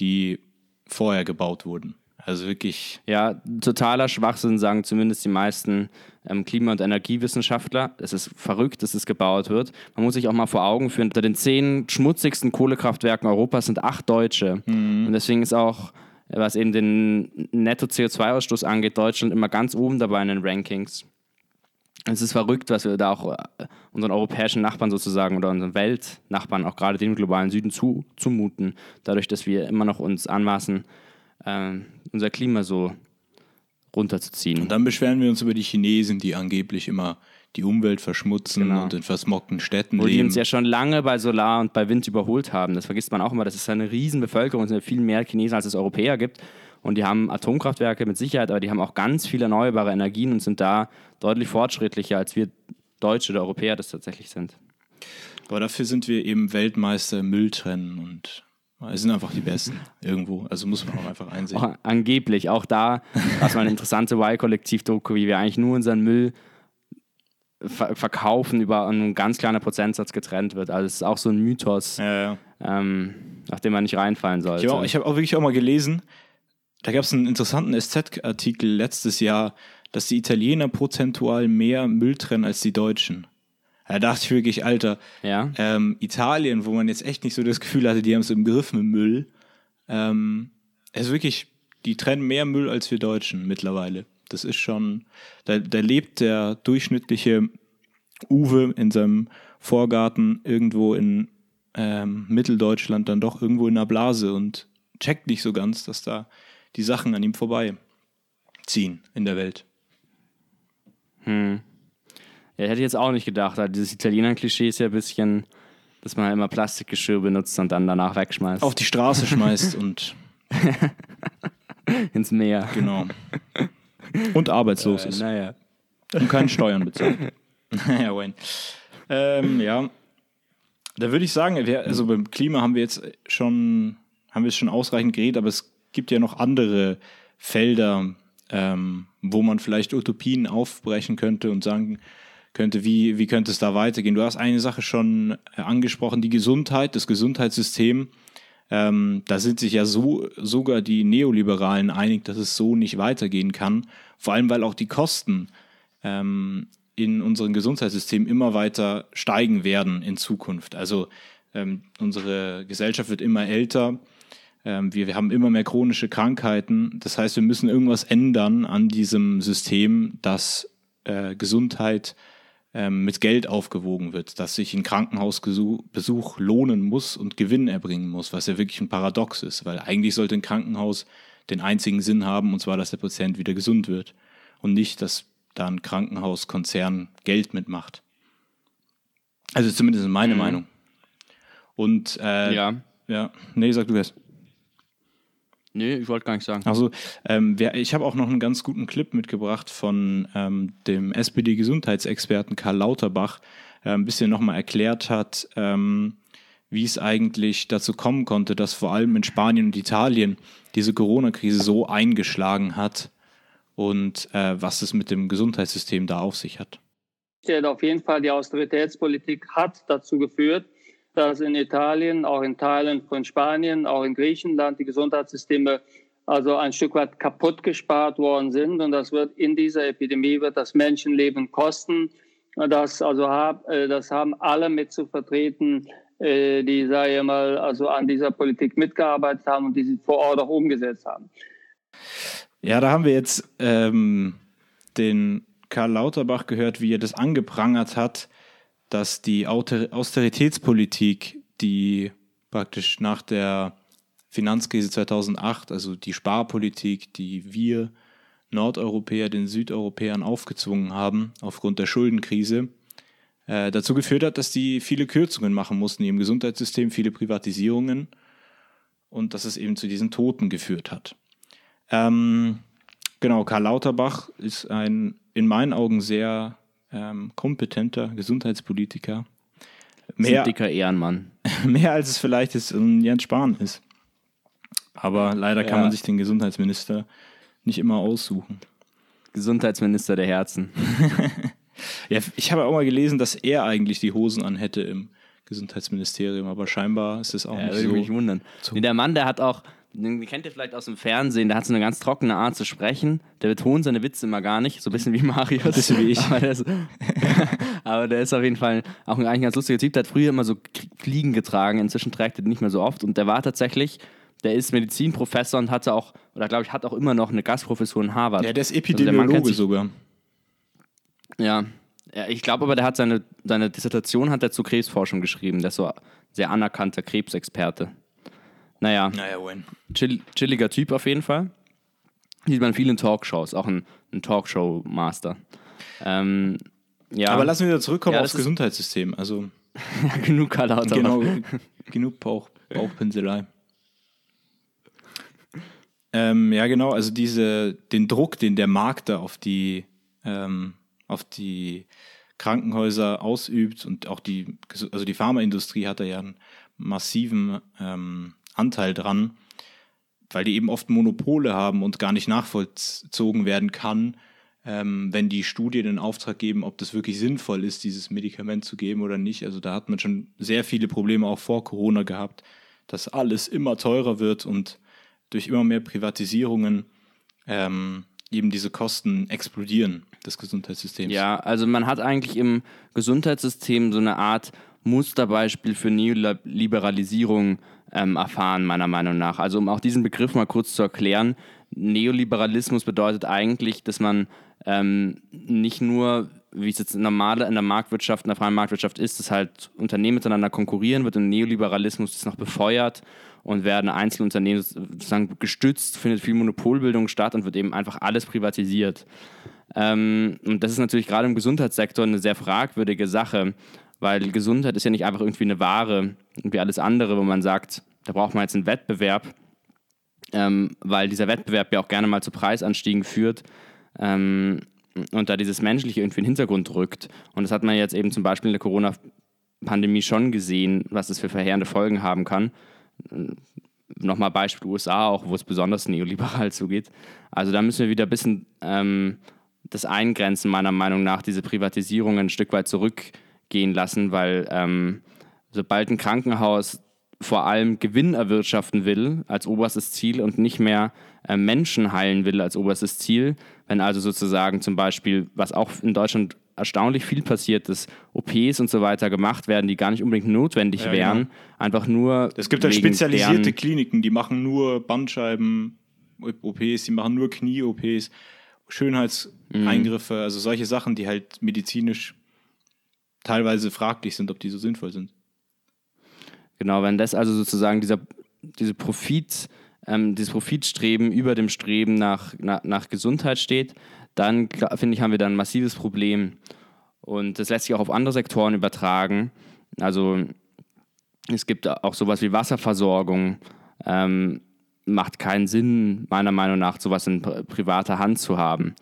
die vorher gebaut wurden. Also wirklich. Ja, totaler Schwachsinn, sagen zumindest die meisten ähm, Klima- und Energiewissenschaftler. Es ist verrückt, dass es gebaut wird. Man muss sich auch mal vor Augen führen, unter den zehn schmutzigsten Kohlekraftwerken Europas sind acht deutsche. Mhm. Und deswegen ist auch, was eben den Netto-CO2-Ausstoß angeht, Deutschland immer ganz oben dabei in den Rankings. Es ist verrückt, was wir da auch äh, unseren europäischen Nachbarn sozusagen oder unseren Weltnachbarn, auch gerade dem globalen Süden, zu, zumuten, dadurch, dass wir immer noch uns anmaßen, äh, unser Klima so runterzuziehen. Und dann beschweren wir uns über die Chinesen, die angeblich immer die Umwelt verschmutzen genau. und in versmockten Städten Wo leben. die uns ja schon lange bei Solar und bei Wind überholt haben. Das vergisst man auch immer. Das ist eine riesen Bevölkerung. Es sind viel mehr Chinesen, als es Europäer gibt. Und die haben Atomkraftwerke mit Sicherheit, aber die haben auch ganz viele erneuerbare Energien und sind da deutlich fortschrittlicher, als wir Deutsche oder Europäer das tatsächlich sind. Aber dafür sind wir eben Weltmeister im Mülltrennen und es sind einfach die Besten irgendwo. Also muss man auch einfach einsehen. Oh, angeblich. Auch da war es mal eine interessante Y-Kollektiv-Doku, wie wir eigentlich nur unseren Müll ver verkaufen, über einen ganz kleinen Prozentsatz getrennt wird. Also es ist auch so ein Mythos, ja, ja. Ähm, nach dem man nicht reinfallen sollte. Ich habe auch, hab auch wirklich auch mal gelesen, da gab es einen interessanten SZ-Artikel letztes Jahr, dass die Italiener prozentual mehr Müll trennen als die Deutschen. Da dachte ich wirklich, Alter, ja. ähm, Italien, wo man jetzt echt nicht so das Gefühl hatte, die haben es im Griff mit Müll. Ähm, es ist wirklich, die trennen mehr Müll als wir Deutschen mittlerweile. Das ist schon, da, da lebt der durchschnittliche Uwe in seinem Vorgarten irgendwo in ähm, Mitteldeutschland dann doch irgendwo in einer Blase und checkt nicht so ganz, dass da die Sachen an ihm vorbei ziehen in der Welt. Hm. Ja, hätte ich jetzt auch nicht gedacht. Also dieses Italiener-Klischee ist ja ein bisschen, dass man halt immer Plastikgeschirr benutzt und dann danach wegschmeißt. Auf die Straße schmeißt und <laughs> ins Meer. Genau. Und arbeitslos äh, ist. Naja. Und keine Steuern bezahlt. naja, Wayne. Ähm, ja. Da würde ich sagen, wir, also beim Klima haben wir jetzt schon, haben wir es schon ausreichend geredet, aber es gibt ja noch andere Felder, ähm, wo man vielleicht Utopien aufbrechen könnte und sagen könnte, wie, wie könnte es da weitergehen? Du hast eine Sache schon äh, angesprochen, die Gesundheit, das Gesundheitssystem. Ähm, da sind sich ja so sogar die Neoliberalen einig, dass es so nicht weitergehen kann. Vor allem, weil auch die Kosten ähm, in unserem Gesundheitssystem immer weiter steigen werden in Zukunft. Also ähm, unsere Gesellschaft wird immer älter. Ähm, wir, wir haben immer mehr chronische Krankheiten. Das heißt, wir müssen irgendwas ändern an diesem System, dass äh, Gesundheit ähm, mit Geld aufgewogen wird, dass sich ein Krankenhausbesuch lohnen muss und Gewinn erbringen muss, was ja wirklich ein Paradox ist, weil eigentlich sollte ein Krankenhaus den einzigen Sinn haben, und zwar, dass der Patient wieder gesund wird und nicht, dass da ein Krankenhauskonzern Geld mitmacht. Also zumindest meine mhm. Meinung. Und äh, ja. ja, nee, sag du erst. Nee, ich wollte gar nicht sagen. Also, ähm, wer, ich habe auch noch einen ganz guten Clip mitgebracht von ähm, dem SPD-Gesundheitsexperten Karl Lauterbach, der ein bisschen nochmal erklärt hat, ähm, wie es eigentlich dazu kommen konnte, dass vor allem in Spanien und Italien diese Corona-Krise so eingeschlagen hat und äh, was es mit dem Gesundheitssystem da auf sich hat. Auf jeden Fall die Austeritätspolitik hat dazu geführt, dass in Italien, auch in Teilen von Spanien, auch in Griechenland die Gesundheitssysteme also ein Stück weit kaputt gespart worden sind. Und das wird in dieser Epidemie wird das Menschenleben kosten. Das, also äh, das haben alle mit zu vertreten, äh, die, sage ich mal, also an dieser Politik mitgearbeitet haben und die sie vor Ort auch umgesetzt haben. Ja, da haben wir jetzt ähm, den Karl Lauterbach gehört, wie er das angeprangert hat, dass die Austeritätspolitik, die praktisch nach der Finanzkrise 2008, also die Sparpolitik, die wir Nordeuropäer den Südeuropäern aufgezwungen haben aufgrund der Schuldenkrise, äh, dazu geführt hat, dass die viele Kürzungen machen mussten im Gesundheitssystem, viele Privatisierungen und dass es eben zu diesen Toten geführt hat. Ähm, genau, Karl Lauterbach ist ein in meinen Augen sehr ähm, kompetenter Gesundheitspolitiker. Mehr, dicker Ehrenmann. <laughs> Mehr als es vielleicht ist ein Jens Spahn ist. Aber leider kann ja. man sich den Gesundheitsminister nicht immer aussuchen. Gesundheitsminister der Herzen. <laughs> ja, ich habe auch mal gelesen, dass er eigentlich die Hosen anhätte im Gesundheitsministerium, aber scheinbar ist es auch ja, nicht würde so. mich wundern. Nee, der Mann, der hat auch, den kennt ihr vielleicht aus dem Fernsehen, der hat so eine ganz trockene Art zu sprechen. Der betont seine Witze immer gar nicht, so ein bisschen wie <laughs> Marius. Ein bisschen wie ich. Aber der, ist, <laughs> aber der ist auf jeden Fall auch ein, eigentlich ein ganz lustiger Typ. Der hat früher immer so Fliegen getragen, inzwischen trägt er nicht mehr so oft. Und der war tatsächlich, der ist Medizinprofessor und hatte auch, oder glaube ich, hat auch immer noch eine Gastprofessur in Harvard. Ja, der ist Epidemiologe also der sogar. Ja, ja, ich glaube aber, der hat seine, seine Dissertation hat er zur Krebsforschung geschrieben. Der ist so sehr anerkannter Krebsexperte. Naja, naja chill, chilliger Typ auf jeden Fall. Sieht man viel in Talkshows, auch ein, ein Talkshow-Master. Ähm, ja. Aber lassen wir wieder zurückkommen ja, aufs Gesundheitssystem. Also <laughs> genug Karl Genau, genug Bauch, Bauchpinselei. ähm, ja, genau, also diese, den Druck, den der Markt da auf die, ähm, auf die Krankenhäuser ausübt und auch die, also die Pharmaindustrie hat da ja einen massiven ähm, Anteil dran, weil die eben oft Monopole haben und gar nicht nachvollzogen werden kann, ähm, wenn die Studien in Auftrag geben, ob das wirklich sinnvoll ist, dieses Medikament zu geben oder nicht. Also da hat man schon sehr viele Probleme auch vor Corona gehabt, dass alles immer teurer wird und durch immer mehr Privatisierungen ähm, eben diese Kosten explodieren des Gesundheitssystems. Ja, also man hat eigentlich im Gesundheitssystem so eine Art Musterbeispiel für Neoliberalisierung ähm, erfahren, meiner Meinung nach. Also um auch diesen Begriff mal kurz zu erklären, Neoliberalismus bedeutet eigentlich, dass man ähm, nicht nur, wie es jetzt normal in der Marktwirtschaft, in der freien Marktwirtschaft ist, dass halt Unternehmen miteinander konkurrieren wird und Neoliberalismus ist noch befeuert und werden Einzelunternehmen sozusagen gestützt, findet viel Monopolbildung statt und wird eben einfach alles privatisiert. Ähm, und das ist natürlich gerade im Gesundheitssektor eine sehr fragwürdige Sache, weil Gesundheit ist ja nicht einfach irgendwie eine Ware, wie alles andere, wo man sagt, da braucht man jetzt einen Wettbewerb, ähm, weil dieser Wettbewerb ja auch gerne mal zu Preisanstiegen führt ähm, und da dieses Menschliche irgendwie in den Hintergrund rückt. Und das hat man jetzt eben zum Beispiel in der Corona-Pandemie schon gesehen, was das für verheerende Folgen haben kann. Nochmal Beispiel USA auch, wo es besonders neoliberal <laughs> zugeht. Also da müssen wir wieder ein bisschen ähm, das eingrenzen, meiner Meinung nach, diese Privatisierung ein Stück weit zurück gehen lassen, weil ähm, sobald ein Krankenhaus vor allem Gewinn erwirtschaften will als oberstes Ziel und nicht mehr äh, Menschen heilen will als oberstes Ziel. Wenn also sozusagen zum Beispiel, was auch in Deutschland erstaunlich viel passiert, dass OPs und so weiter gemacht werden, die gar nicht unbedingt notwendig Ja, wären, genau. einfach nur. Es gibt halt spezialisierte deren- Kliniken, die machen nur Bandscheiben-OPs, die machen nur Knie-OPs, Schönheitseingriffe, also solche Sachen, die halt medizinisch teilweise fraglich sind, ob die so sinnvoll sind. Genau, wenn das also sozusagen dieser diese Profit, ähm, dieses Profitstreben über dem Streben nach, nach, nach Gesundheit steht, dann finde ich, haben wir da ein massives Problem. Und das lässt sich auch auf andere Sektoren übertragen. Also es gibt auch sowas wie Wasserversorgung. Ähm, macht keinen Sinn, meiner Meinung nach, sowas in pri- privater Hand zu haben.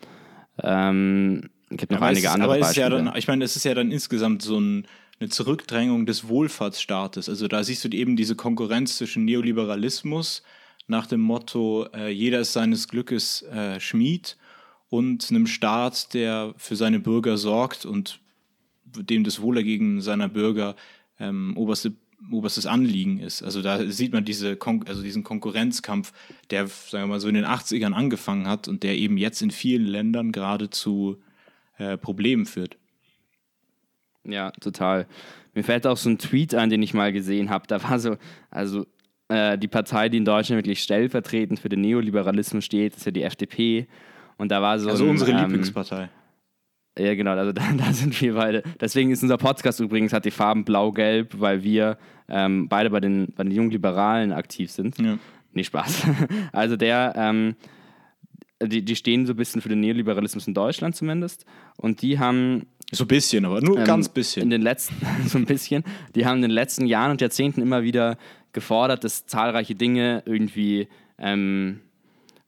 Ähm, gibt noch einige ist, andere aber ist ja Beispiele. dann, ich meine, es ist ja dann insgesamt so ein, eine Zurückdrängung des Wohlfahrtsstaates. Also da siehst du eben diese Konkurrenz zwischen Neoliberalismus nach dem Motto, äh, jeder ist seines Glückes äh, Schmied und einem Staat, der für seine Bürger sorgt und dem das Wohlergehen seiner Bürger ähm, oberste, oberstes Anliegen ist. Also da sieht man diese Kon also diesen Konkurrenzkampf, der, sagen wir mal, so in den 80ern angefangen hat und der eben jetzt in vielen Ländern gerade zu äh, Problemen führt. Ja, total. Mir fällt auch so ein Tweet ein, den ich mal gesehen habe. Da war so, also äh, die Partei, die in Deutschland wirklich stellvertretend für den Neoliberalismus steht, ist ja die FDP. Und da war so Also ein, unsere ähm, Lieblingspartei. Ja, genau, also da, <laughs> da sind wir beide. Deswegen ist unser Podcast übrigens, hat die Farben blau-gelb, weil wir ähm, beide bei den, bei den jungen Liberalen aktiv sind. Ja. Nee, Spaß. <laughs> Also der, ähm, die, die stehen so ein bisschen für den Neoliberalismus in Deutschland zumindest. Und die haben So ein bisschen, aber nur ähm, ganz In bisschen. den letzten, <laughs> so ein bisschen. Die haben in den letzten Jahren und Jahrzehnten immer wieder gefordert, dass zahlreiche Dinge irgendwie ähm,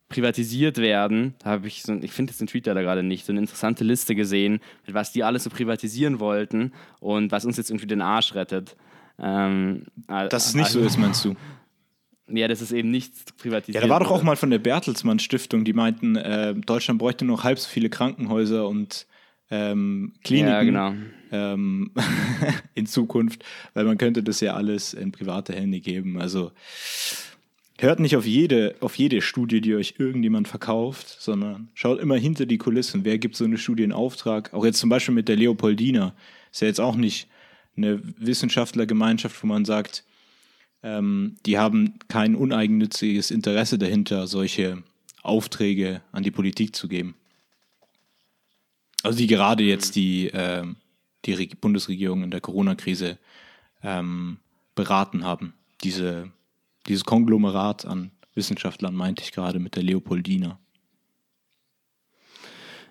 privatisiert werden. Da habe ich so, ich finde jetzt den Tweet da gerade nicht, so eine interessante Liste gesehen, mit was die alles so privatisieren wollten und was uns jetzt irgendwie den Arsch rettet. Ähm, Dass es nicht so also- ist, meinst du? Ja, das ist eben nicht privatisiert. Ja, da war doch auch mal von der Bertelsmann Stiftung, die meinten, äh, Deutschland bräuchte noch halb so viele Krankenhäuser und ähm, Kliniken Ja, genau. ähm, <laughs> in Zukunft, weil man könnte das ja alles in private Hände geben. Also hört nicht auf jede, auf jede Studie, die euch irgendjemand verkauft, sondern schaut immer hinter die Kulissen. Wer gibt so eine Studie in Auftrag? Auch jetzt zum Beispiel mit der Leopoldina. Ist ja jetzt auch nicht eine Wissenschaftlergemeinschaft, wo man sagt, ähm, die haben kein uneigennütziges Interesse dahinter, solche Aufträge an die Politik zu geben. Also die gerade jetzt die, ähm, die Reg- Bundesregierung in der Corona-Krise ähm, beraten haben. Diese, dieses Konglomerat an Wissenschaftlern meinte ich gerade mit der Leopoldina.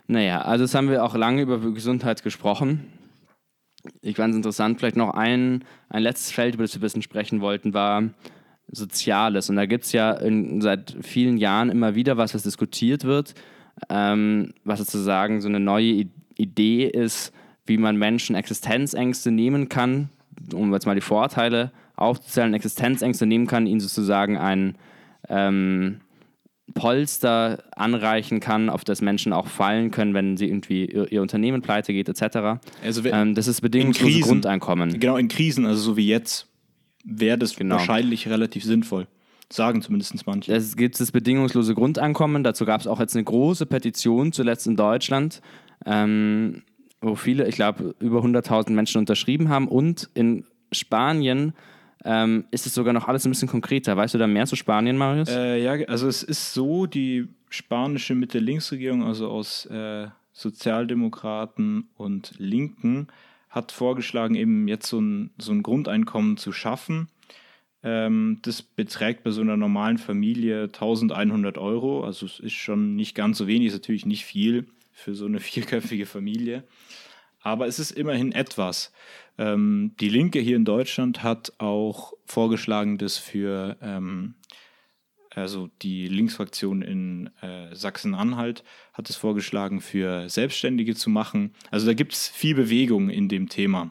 Naja, also das haben wir auch lange über Gesundheit gesprochen. Ich fand es interessant, vielleicht noch ein, ein letztes Feld, über das wir ein bisschen sprechen wollten, war Soziales. Und da gibt es ja in, seit vielen Jahren immer wieder was, was diskutiert wird, ähm, was sozusagen so eine neue I Idee ist, wie man Menschen Existenzängste nehmen kann, um jetzt mal die Vorteile aufzuzählen, Existenzängste nehmen kann, ihnen sozusagen ein ähm, Polster anreichen kann, auf das Menschen auch fallen können, wenn sie irgendwie ihr, ihr Unternehmen pleite geht, etc. Also ähm, das ist bedingungslose Krisen. Grundeinkommen. Genau, in Krisen, also so wie jetzt, wäre das Genau. wahrscheinlich relativ sinnvoll. Sagen zumindest manche. Es gibt das bedingungslose Grundeinkommen. Dazu gab es auch jetzt eine große Petition, zuletzt in Deutschland, ähm, wo viele, ich glaube, über 100.000 Menschen unterschrieben haben. Und in Spanien ähm, ist es sogar noch alles ein bisschen konkreter. Weißt du da mehr zu Spanien, Marius? Äh, ja, also es ist so, die spanische Mitte-Links-Regierung, also aus äh, Sozialdemokraten und Linken, hat vorgeschlagen, eben jetzt so ein, so ein Grundeinkommen zu schaffen. Ähm, das beträgt bei so einer normalen Familie 1100 Euro. Also es ist schon nicht ganz so wenig, ist natürlich nicht viel für so eine <laughs> vierköpfige Familie. Aber es ist immerhin etwas. Ähm, die Linke hier in Deutschland hat auch vorgeschlagen, das für ähm, also die Linksfraktion in äh, Sachsen-Anhalt hat es vorgeschlagen, für Selbstständige zu machen. Also da gibt es viel Bewegung in dem Thema.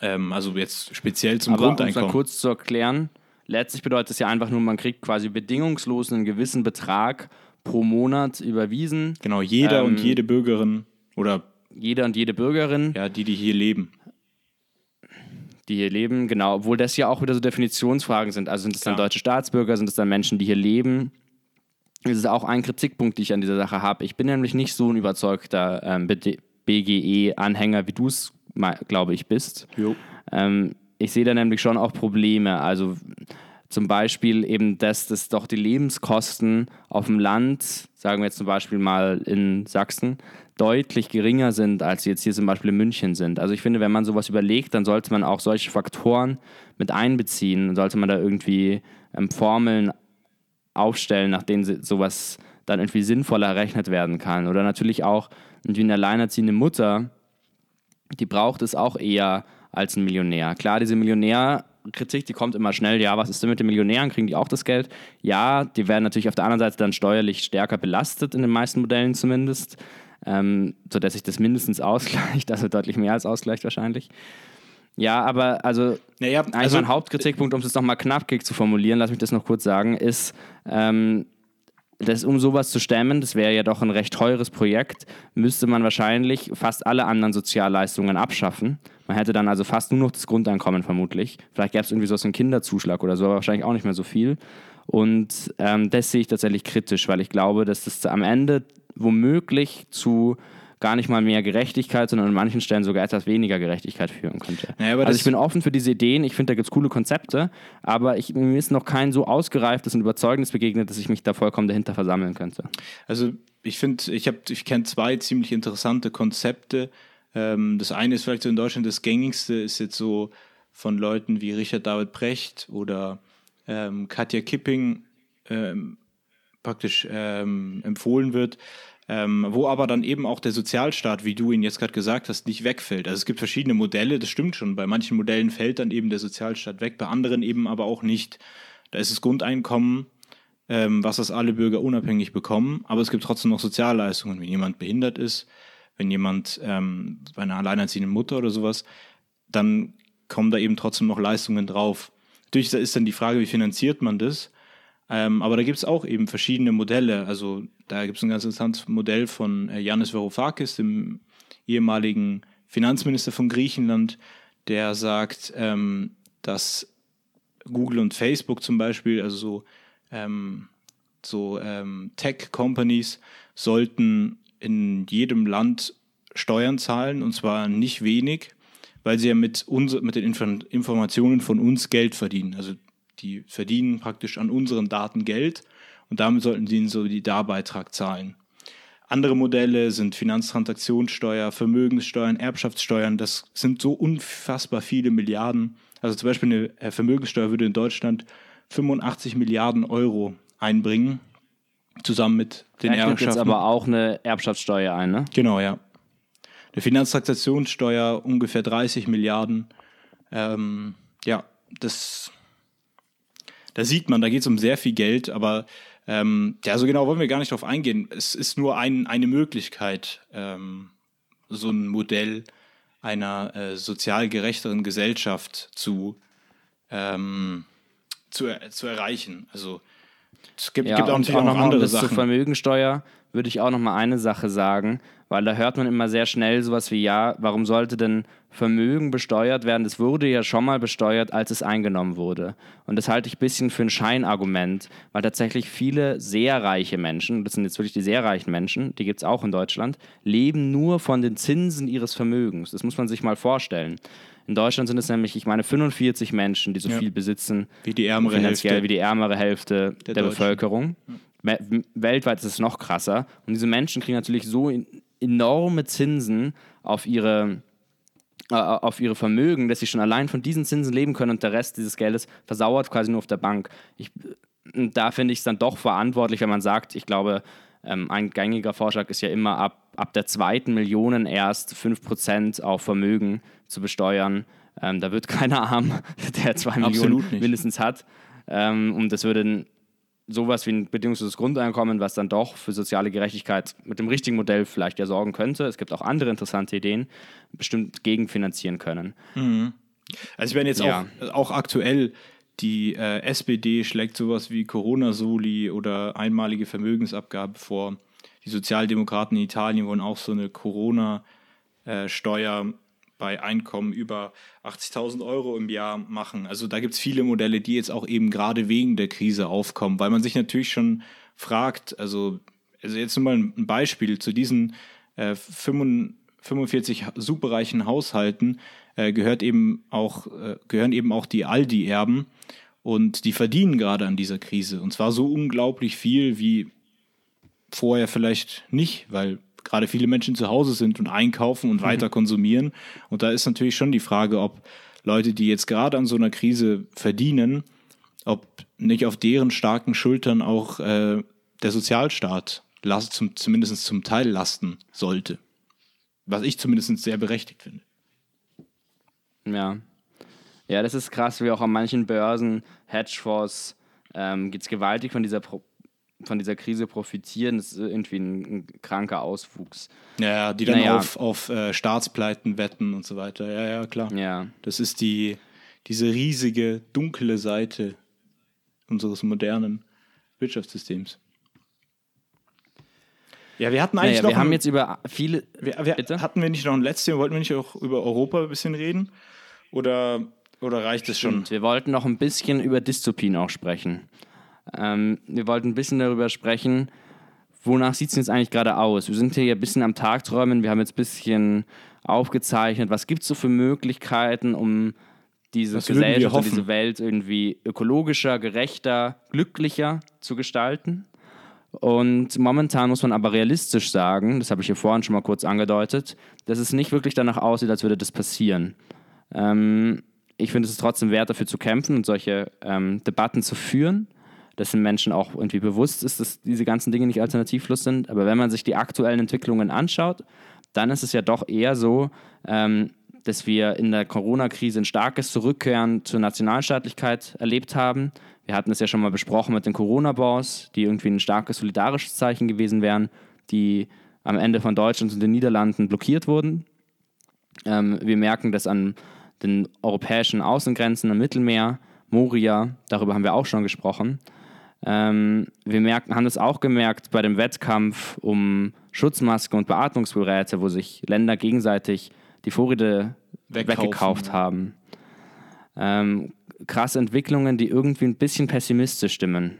Ähm, also jetzt speziell zum Aber um es mal Grundeinkommen. kurz zu erklären, letztlich bedeutet es ja einfach nur, man kriegt quasi bedingungslos einen gewissen Betrag pro Monat überwiesen. Genau, jeder und Ähm, jede Bürgerin oder Jeder und jede Bürgerin. ja, die, die hier leben. die hier leben, genau, obwohl das ja auch wieder so Definitionsfragen sind. Also sind es dann deutsche Staatsbürger, sind es dann Menschen, die hier leben? Das ist auch ein Kritikpunkt, den ich an dieser Sache habe. Ich bin nämlich nicht so ein überzeugter ähm, BGE-Anhänger, wie du es, glaube ich, bist. Jo. Ähm, ich sehe da nämlich schon auch Probleme. Also zum Beispiel eben, dass, dass doch die Lebenskosten auf dem Land, sagen wir jetzt zum Beispiel mal in Sachsen, deutlich geringer sind, als sie jetzt hier zum Beispiel in München sind. Also ich finde, wenn man sowas überlegt, dann sollte man auch solche Faktoren mit einbeziehen. Sollte man da irgendwie ähm, Formeln aufstellen, nach denen sowas dann irgendwie sinnvoller errechnet werden kann. Oder natürlich auch irgendwie eine alleinerziehende Mutter, die braucht es auch eher als ein Millionär. Klar, diese Millionärkritik, die kommt immer schnell. Ja, was ist denn mit den Millionären? Kriegen die auch das Geld? Ja, die werden natürlich auf der anderen Seite dann steuerlich stärker belastet, in den meisten Modellen zumindest, ähm, sodass sich das mindestens ausgleicht, <laughs> also deutlich mehr als ausgleicht wahrscheinlich. Ja, aber also Naja, eigentlich also- mein Hauptkritikpunkt, um es nochmal knackig zu formulieren, lass mich das noch kurz sagen, ist, ähm, dass um sowas zu stemmen, das wäre ja doch ein recht teures Projekt, müsste man wahrscheinlich fast alle anderen Sozialleistungen abschaffen. Man hätte dann also fast nur noch das Grundeinkommen vermutlich. Vielleicht gäbe es irgendwie so einen Kinderzuschlag oder so, aber wahrscheinlich auch nicht mehr so viel. Und ähm, das sehe ich tatsächlich kritisch, weil ich glaube, dass das am Ende womöglich zu gar nicht mal mehr Gerechtigkeit, sondern an manchen Stellen sogar etwas weniger Gerechtigkeit führen könnte. Naja, also ich bin offen für diese Ideen, ich finde, da gibt es coole Konzepte, aber ich, mir ist noch kein so ausgereiftes und überzeugendes begegnet, dass ich mich da vollkommen dahinter versammeln könnte. Also ich finde, ich, hab- ich kenne zwei ziemlich interessante Konzepte. Ähm, das eine ist vielleicht so in Deutschland das gängigste, ist jetzt so von Leuten wie Richard David Brecht oder ähm, Katja Kipping ähm, praktisch ähm, empfohlen wird, ähm, wo aber dann eben auch der Sozialstaat, wie du ihn jetzt gerade gesagt hast, nicht wegfällt. Also es gibt verschiedene Modelle, das stimmt schon. Bei manchen Modellen fällt dann eben der Sozialstaat weg, bei anderen eben aber auch nicht. Da ist das Grundeinkommen, ähm, was das alle Bürger unabhängig bekommen, aber es gibt trotzdem noch Sozialleistungen, wenn jemand behindert ist, wenn jemand ähm, bei einer alleinerziehenden Mutter oder sowas, dann kommen da eben trotzdem noch Leistungen drauf. Natürlich ist dann die Frage, wie finanziert man das? Ähm, aber da gibt es auch eben verschiedene Modelle. Also da gibt es ein ganz interessantes Modell von äh, Yannis Varoufakis, dem ehemaligen Finanzminister von Griechenland, der sagt, ähm, dass Google und Facebook zum Beispiel, also so, ähm, so ähm, Tech-Companies, sollten in jedem Land Steuern zahlen und zwar nicht wenig, weil sie ja mit, uns, mit den Info Informationen von uns Geld verdienen. Also die verdienen praktisch an unseren Daten Geld und damit sollten sie einen Solidarbeitrag zahlen. Andere Modelle sind Finanztransaktionssteuer, Vermögenssteuern, Erbschaftssteuern. Das sind so unfassbar viele Milliarden. Also zum Beispiel eine äh, Vermögenssteuer würde in Deutschland 85 Milliarden Euro einbringen, zusammen mit den jetzt Erbschaften. aber auch eine Erbschaftssteuer ein, ne? Genau, ja. Eine Finanztransaktionssteuer ungefähr 30 Milliarden. Ähm, ja, das, da sieht man, da geht es um sehr viel Geld, aber ähm, ja, so genau wollen wir gar nicht drauf eingehen. Es ist nur ein, eine Möglichkeit, ähm, so ein Modell einer äh, sozial gerechteren Gesellschaft zu, ähm, zu, zu erreichen. Also es gibt, Ja, gibt auch natürlich auch noch um andere das zur Sachen. Vermögensteuer würde ich auch noch mal eine Sache sagen, weil da hört man immer sehr schnell sowas wie, ja, warum sollte denn Vermögen besteuert werden? Das wurde ja schon mal besteuert, als es eingenommen wurde. Und das halte ich ein bisschen für ein Scheinargument, weil tatsächlich viele sehr reiche Menschen, das sind jetzt wirklich die sehr reichen Menschen, die gibt es auch in Deutschland, leben nur von den Zinsen ihres Vermögens. Das muss man sich mal vorstellen. In Deutschland sind es nämlich, ich meine, 45 Menschen, die so Ja. viel besitzen, Wie die ärmere finanziell Hälfte. wie die ärmere Hälfte der, Deutschen. Bevölkerung. Me- Weltweit ist es noch krasser. Und diese Menschen kriegen natürlich so enorme Zinsen auf ihre, äh, auf ihre Vermögen, dass sie schon allein von diesen Zinsen leben können und der Rest dieses Geldes versauert quasi nur auf der Bank. Ich, und da finde ich es dann doch verantwortlich, wenn man sagt, ich glaube, ähm, ein gängiger Vorschlag ist ja immer ab, ab der zweiten Million erst 5% auf Vermögen zu besteuern. Ähm, da wird <laughs> keiner arm, der zwei Millionen Absolut nicht. mindestens hat. Ähm, und das würde sowas wie ein bedingungsloses Grundeinkommen, was dann doch für soziale Gerechtigkeit mit dem richtigen Modell vielleicht ja sorgen könnte. Es gibt auch andere interessante Ideen, bestimmt gegenfinanzieren können. Also ich meine jetzt Ja. auch, auch aktuell, die äh, SPD schlägt sowas wie Corona-Soli oder einmalige Vermögensabgabe vor. Die Sozialdemokraten in Italien wollen auch so eine Corona-Steuer bei Einkommen über 80.000 Euro im Jahr machen. Also da gibt es viele Modelle, die jetzt auch eben gerade wegen der Krise aufkommen, weil man sich natürlich schon fragt, also, also jetzt nur mal ein Beispiel zu diesen äh, 45 superreichen Haushalten äh, gehört eben auch, äh, gehören eben auch die Aldi-Erben und die verdienen gerade an dieser Krise und zwar so unglaublich viel wie vorher vielleicht nicht, weil gerade viele Menschen zu Hause sind und einkaufen und mhm. weiter konsumieren. Und da ist natürlich schon die Frage, ob Leute, die jetzt gerade an so einer Krise verdienen, ob nicht auf deren starken Schultern auch äh, der Sozialstaat last, zum, zumindest zum Teil lasten sollte. Was ich zumindest sehr berechtigt finde. Ja. Ja, das ist krass, wie auch an manchen Börsen, Hedgefonds, ähm, geht es gewaltig von dieser Pro von dieser Krise profitieren, das ist irgendwie ein, ein kranker Auswuchs. Ja, die dann naja. auf, auf äh, Staatspleiten wetten und so weiter. Ja, ja, klar. Ja. Das ist die, diese riesige, dunkle Seite unseres modernen Wirtschaftssystems. Ja, wir hatten eigentlich naja, noch. Wir ein, haben jetzt über viele. Wir, wir? Hatten wir nicht noch ein letztes Wollten wir nicht auch über Europa ein bisschen reden? Oder, oder reicht es schon? wir wollten noch ein bisschen über Dystopien auch sprechen. Ähm, wir wollten ein bisschen darüber sprechen, wonach sieht es jetzt eigentlich gerade aus? Wir sind hier ein bisschen am Tagträumen, wir haben jetzt ein bisschen aufgezeichnet, was gibt es so für Möglichkeiten, um diese was Gesellschaft und diese Welt irgendwie ökologischer, gerechter, glücklicher zu gestalten. Und momentan muss man aber realistisch sagen, das habe ich hier vorhin schon mal kurz angedeutet, dass es nicht wirklich danach aussieht, als würde das passieren. Ähm, ich finde, es ist trotzdem wert, dafür zu kämpfen und solche ähm, Debatten zu führen dass den Menschen auch irgendwie bewusst ist, dass diese ganzen Dinge nicht alternativlos sind. Aber wenn man sich die aktuellen Entwicklungen anschaut, dann ist es ja doch eher so, ähm, dass wir in der Corona-Krise ein starkes Zurückkehren zur Nationalstaatlichkeit erlebt haben. Wir hatten es ja schon mal besprochen mit den Corona-Bonds, die irgendwie ein starkes solidarisches Zeichen gewesen wären, die am Ende von Deutschland und den Niederlanden blockiert wurden. Ähm, wir merken das an den europäischen Außengrenzen am Mittelmeer, Moria, darüber haben wir auch schon gesprochen. Ähm, wir merken, haben es auch gemerkt bei dem Wettkampf um Schutzmasken und Beatmungsgeräte, wo sich Länder gegenseitig die Vorräte Wegkaufen, weggekauft haben. Ähm, krasse Entwicklungen, die irgendwie ein bisschen pessimistisch stimmen.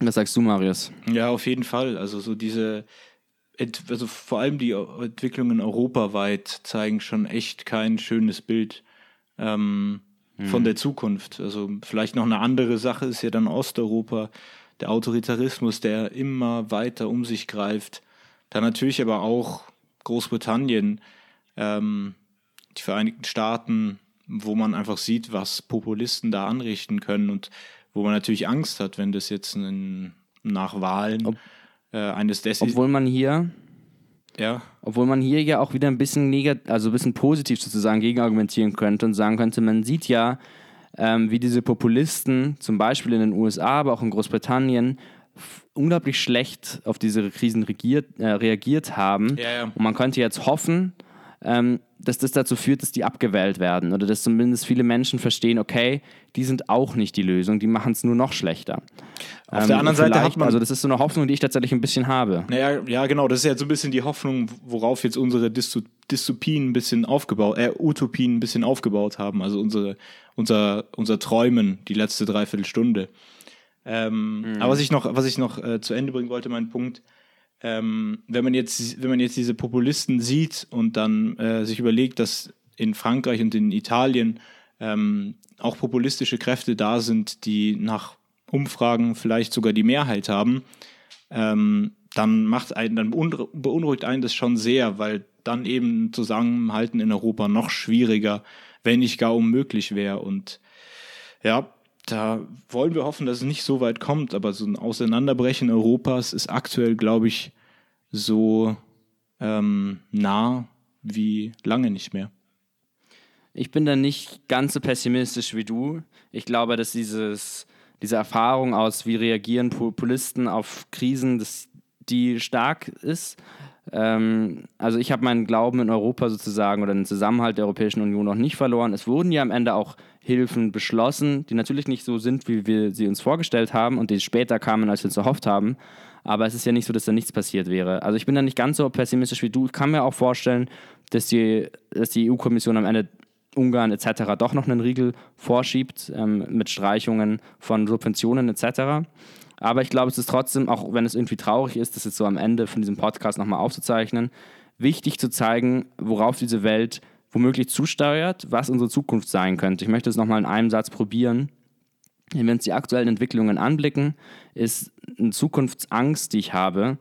Was sagst du, Marius? Ja, auf jeden Fall. Also so diese, also vor allem die Entwicklungen europaweit zeigen schon echt kein schönes Bild. Ähm, von mhm. der Zukunft. Also vielleicht noch eine andere Sache ist ja dann Osteuropa, der Autoritarismus, der immer weiter um sich greift. Dann natürlich aber auch Großbritannien, ähm, die Vereinigten Staaten, wo man einfach sieht, was Populisten da anrichten können und wo man natürlich Angst hat, wenn das jetzt in, nach Wahlen Ob, äh, eines des Obwohl man hier ja. Obwohl man hier ja auch wieder ein bisschen negativ, also ein bisschen positiv sozusagen gegenargumentieren könnte und sagen könnte, man sieht ja, ähm, wie diese Populisten, zum Beispiel in den USA, aber auch in Großbritannien, unglaublich schlecht auf diese Krisen regiert, äh, reagiert haben. Ja, ja. Und man könnte jetzt hoffen, ähm, dass das dazu führt, dass die abgewählt werden oder dass zumindest viele Menschen verstehen, okay, die sind auch nicht die Lösung, die machen es nur noch schlechter. Auf ähm, der anderen Seite hat man. Also, das ist so eine Hoffnung, die ich tatsächlich ein bisschen habe. Naja, ja, genau, das ist ja so ein bisschen die Hoffnung, worauf jetzt unsere Dystopien ein bisschen aufgebaut, äh, Utopien ein bisschen aufgebaut haben, also unsere, unser, unser Träumen, die letzte Dreiviertelstunde. Ähm, mhm. Aber was ich noch, was ich noch äh, zu Ende bringen wollte, mein Punkt, ähm, wenn man jetzt, wenn man jetzt diese Populisten sieht und dann äh, sich überlegt, dass in Frankreich und in Italien ähm, auch populistische Kräfte da sind, die nach Umfragen vielleicht sogar die Mehrheit haben, ähm, dann macht einen, dann beunruhigt einen das schon sehr, weil dann eben Zusammenhalten in Europa noch schwieriger, wenn nicht gar unmöglich wäre. Und ja, da wollen wir hoffen, dass es nicht so weit kommt, aber so ein Auseinanderbrechen Europas ist aktuell, glaube ich, so ähm, nah wie lange nicht mehr. Ich bin da nicht ganz so pessimistisch wie du. Ich glaube, dass dieses, diese Erfahrung aus, wie reagieren Populisten auf Krisen, dass die stark ist. Ähm, also ich habe meinen Glauben in Europa sozusagen oder den Zusammenhalt der Europäischen Union noch nicht verloren. Es wurden ja am Ende auch Hilfen beschlossen, die natürlich nicht so sind, wie wir sie uns vorgestellt haben und die später kamen, als wir uns erhofft haben. Aber es ist ja nicht so, dass da nichts passiert wäre. Also ich bin da nicht ganz so pessimistisch wie du. Ich kann mir auch vorstellen, dass die, dass die EU-Kommission am Ende Ungarn etc. doch noch einen Riegel vorschiebt ähm, mit Streichungen von Subventionen etc. Aber ich glaube, es ist trotzdem, auch wenn es irgendwie traurig ist, das jetzt so am Ende von diesem Podcast nochmal aufzuzeichnen, wichtig zu zeigen, worauf diese Welt womöglich zusteuert, was unsere Zukunft sein könnte. Ich möchte es nochmal in einem Satz probieren. Wenn wir uns die aktuellen Entwicklungen anblicken, ist eine Zukunftsangst, die ich habe,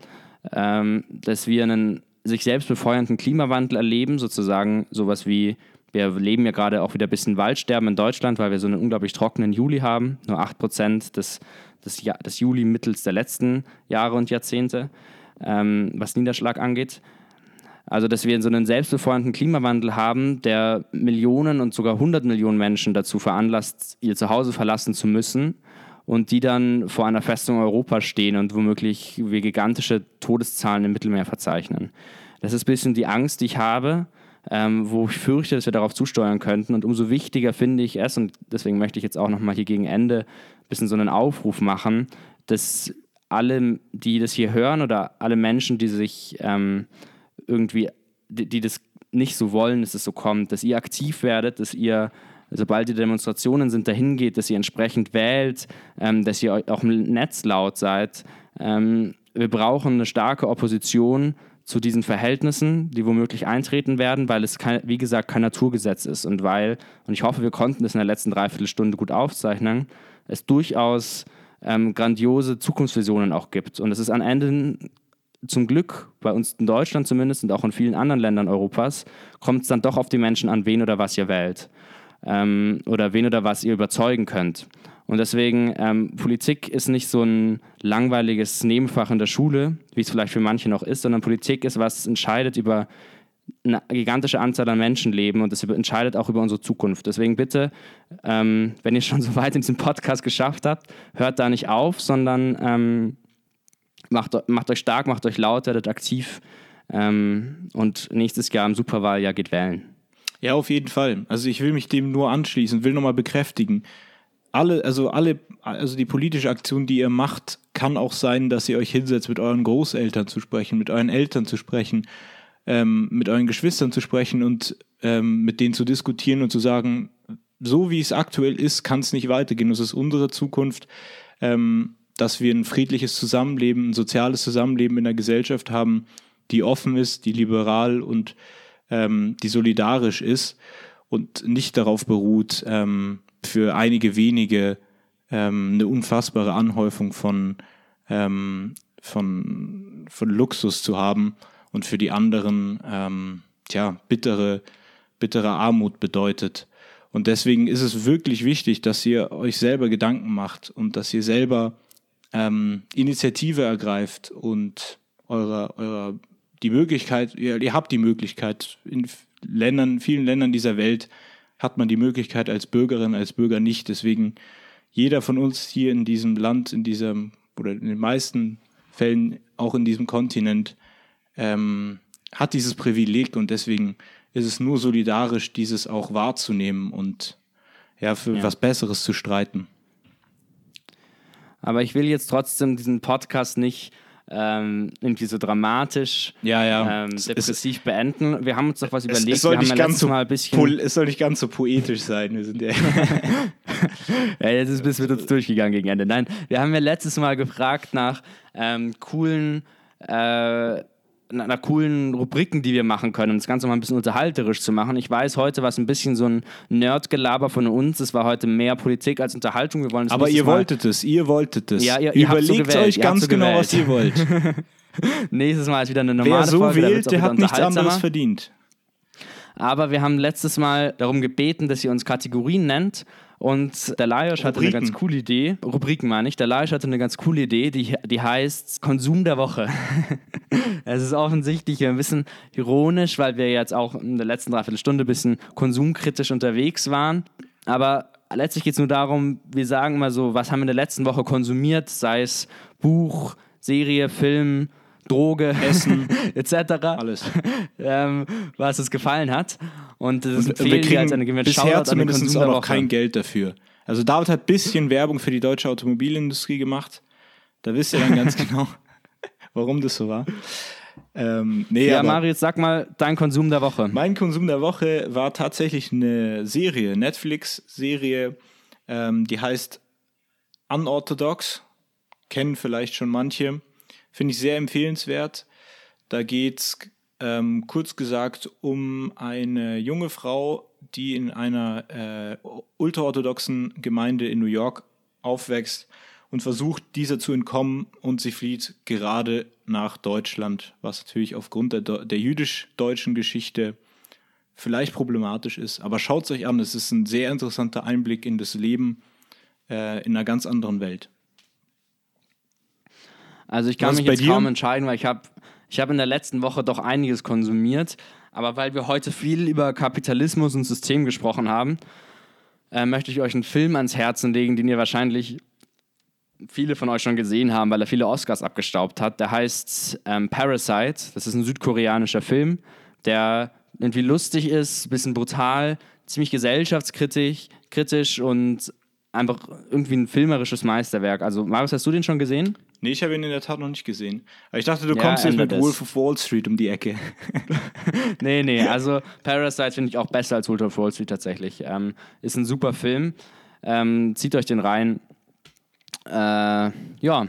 ähm, dass wir einen sich selbst befeuernden Klimawandel erleben, sozusagen sowas wie, wir leben ja gerade auch wieder ein bisschen Waldsterben in Deutschland, weil wir so einen unglaublich trockenen Juli haben, nur 8% des, des, des Juli-Mittels der letzten Jahre und Jahrzehnte, ähm, was Niederschlag angeht. Also, dass wir so einen selbstbefeuernden Klimawandel haben, der Millionen und sogar 100 Millionen Menschen dazu veranlasst, ihr Zuhause verlassen zu müssen und die dann vor einer Festung Europa stehen und womöglich wir gigantische Todeszahlen im Mittelmeer verzeichnen. Das ist ein bisschen die Angst, die ich habe, ähm, wo ich fürchte, dass wir darauf zusteuern könnten. Und umso wichtiger finde ich es, und deswegen möchte ich jetzt auch nochmal hier gegen Ende bisschen so einen Aufruf machen, dass alle, die das hier hören oder alle Menschen, die sich ähm, irgendwie, die, die das nicht so wollen, dass es so kommt, dass ihr aktiv werdet, dass ihr sobald die Demonstrationen sind, dahin geht, dass ihr entsprechend wählt, ähm, dass ihr auch im Netz laut seid. Ähm, wir brauchen eine starke Opposition zu diesen Verhältnissen, die womöglich eintreten werden, weil es, kein, wie gesagt, kein Naturgesetz ist und weil, und ich hoffe, wir konnten das in der letzten Dreiviertelstunde gut aufzeichnen, es durchaus ähm, grandiose Zukunftsvisionen auch gibt. Und es ist am Ende zum Glück, bei uns in Deutschland zumindest und auch in vielen anderen Ländern Europas, kommt es dann doch auf die Menschen an, wen oder was ihr wählt. Ähm, oder wen oder was ihr überzeugen könnt. Und deswegen, ähm, Politik ist nicht so ein langweiliges Nebenfach in der Schule, wie es vielleicht für manche noch ist, sondern Politik ist, was entscheidet über eine gigantische Anzahl an Menschenleben und das entscheidet auch über unsere Zukunft. Deswegen bitte, ähm, wenn ihr schon <laughs> so weit in diesem Podcast geschafft habt, hört da nicht auf, sondern ähm, macht, macht euch stark, macht euch laut, werdet aktiv ähm, und nächstes Jahr im Superwahljahr geht wählen. Ja, auf jeden Fall. Also ich will mich dem nur anschließen, will nochmal bekräftigen. Alle, also alle, also die politische Aktion, die ihr macht, kann auch sein, dass ihr euch hinsetzt, mit euren Großeltern zu sprechen, mit euren Eltern zu sprechen, ähm, mit euren Geschwistern zu sprechen und ähm, mit denen zu diskutieren und zu sagen, so wie es aktuell ist, kann es nicht weitergehen. Das ist unsere Zukunft. Ähm, dass wir ein friedliches Zusammenleben, ein soziales Zusammenleben in der Gesellschaft haben, die offen ist, die liberal und ähm, die solidarisch ist und nicht darauf beruht, ähm, für einige wenige ähm, eine unfassbare Anhäufung von, von, von Luxus zu haben und für die anderen ähm, tja, bittere, bittere Armut bedeutet. Und deswegen ist es wirklich wichtig, dass ihr euch selber Gedanken macht und dass ihr selber ähm, Initiative ergreift und eurer, eurer die Möglichkeit, ihr, ihr habt die Möglichkeit, in Ländern, vielen Ländern dieser Welt hat man die Möglichkeit als Bürgerin, als Bürger nicht. Deswegen jeder von uns hier in diesem Land, in diesem oder in den meisten Fällen auch in diesem Kontinent ähm, hat dieses Privileg und deswegen ist es nur solidarisch, dieses auch wahrzunehmen und ja, für ja. was Besseres zu streiten. Aber ich will jetzt trotzdem diesen Podcast nicht ähm, irgendwie so dramatisch, ja, ja. Ähm, depressiv es, beenden. Wir haben uns doch was überlegt. Es, soll wir nicht ganz so mal ein bisschen es soll nicht ganz so poetisch sein. Wir sind ja, <laughs> ja jetzt ist es mit uns durchgegangen gegen Ende. Nein, wir haben ja letztes Mal gefragt nach ähm, coolen äh, einer coolen Rubriken, die wir machen können, um das Ganze mal ein bisschen unterhalterisch zu machen. Ich weiß, heute war es ein bisschen so ein Nerdgelaber von uns. Es war heute mehr Politik als Unterhaltung. Wir wollen Aber ihr Mal wolltet es, ihr wolltet es. Ja, ihr, ihr Überlegt so euch ganz so genau, was ihr wollt. <laughs> <laughs> Nächstes Mal ist wieder eine normale Wer so Folge, wählt, der hat nichts anderes verdient. Aber wir haben letztes Mal darum gebeten, dass ihr uns Kategorien nennt und der Laios hatte eine ganz coole Idee, Rubriken meine ich, der Laios hatte eine ganz coole Idee, die, die heißt Konsum der Woche. <laughs> es ist offensichtlich ein bisschen ironisch, weil wir jetzt auch in der letzten Dreiviertelstunde ein bisschen konsumkritisch unterwegs waren. Aber letztlich geht es nur darum, wir sagen immer so, was haben wir in der letzten Woche konsumiert, sei es Buch, Serie, Film, Droge, <laughs> Essen, <laughs> etc. Alles. ähm, was es gefallen hat. Und das und wir kriegen als eine bisher zumindest auch noch kein Geld dafür. Also David hat ein bisschen Werbung für die deutsche Automobilindustrie gemacht. Da wisst ihr dann ganz <laughs> genau, warum das so war. Ähm, nee, Ja, Marius, sag mal dein Konsum der Woche. mein Konsum der Woche war tatsächlich eine Serie, Netflix-Serie, ähm, die heißt Unorthodox. Kennen vielleicht schon manche. Finde ich sehr empfehlenswert. Da geht es ähm, kurz gesagt um eine junge Frau, die in einer äh, ultraorthodoxen Gemeinde in New York aufwächst und versucht, dieser zu entkommen und sie flieht gerade nach Deutschland, was natürlich aufgrund der, der jüdisch-deutschen Geschichte vielleicht problematisch ist. Aber schaut es euch an, es ist ein sehr interessanter Einblick in das Leben äh, in einer ganz anderen Welt. Also ich kann mich jetzt dir? kaum entscheiden, weil ich habe ich hab in der letzten Woche doch einiges konsumiert. Aber weil wir heute viel über Kapitalismus und System gesprochen haben, äh, möchte ich euch einen Film ans Herzen legen, den ihr wahrscheinlich viele von euch schon gesehen haben, weil er viele Oscars abgestaubt hat. Der heißt ähm, Parasite. Das ist ein südkoreanischer Film, der irgendwie lustig ist, ein bisschen brutal, ziemlich gesellschaftskritisch kritisch und einfach irgendwie ein filmerisches Meisterwerk. Also, Marius, hast du den schon gesehen? Nee, ich habe ihn in der Tat noch nicht gesehen. Aber ich dachte, du Ja, kommst jetzt ändert mit es. Wolf of Wall Street um die Ecke. <laughs> Nee, nee, also Parasite finde ich auch besser als Ultra Wall Street tatsächlich. Ähm, ist ein super Film. Ähm, zieht euch den rein. Äh, ja.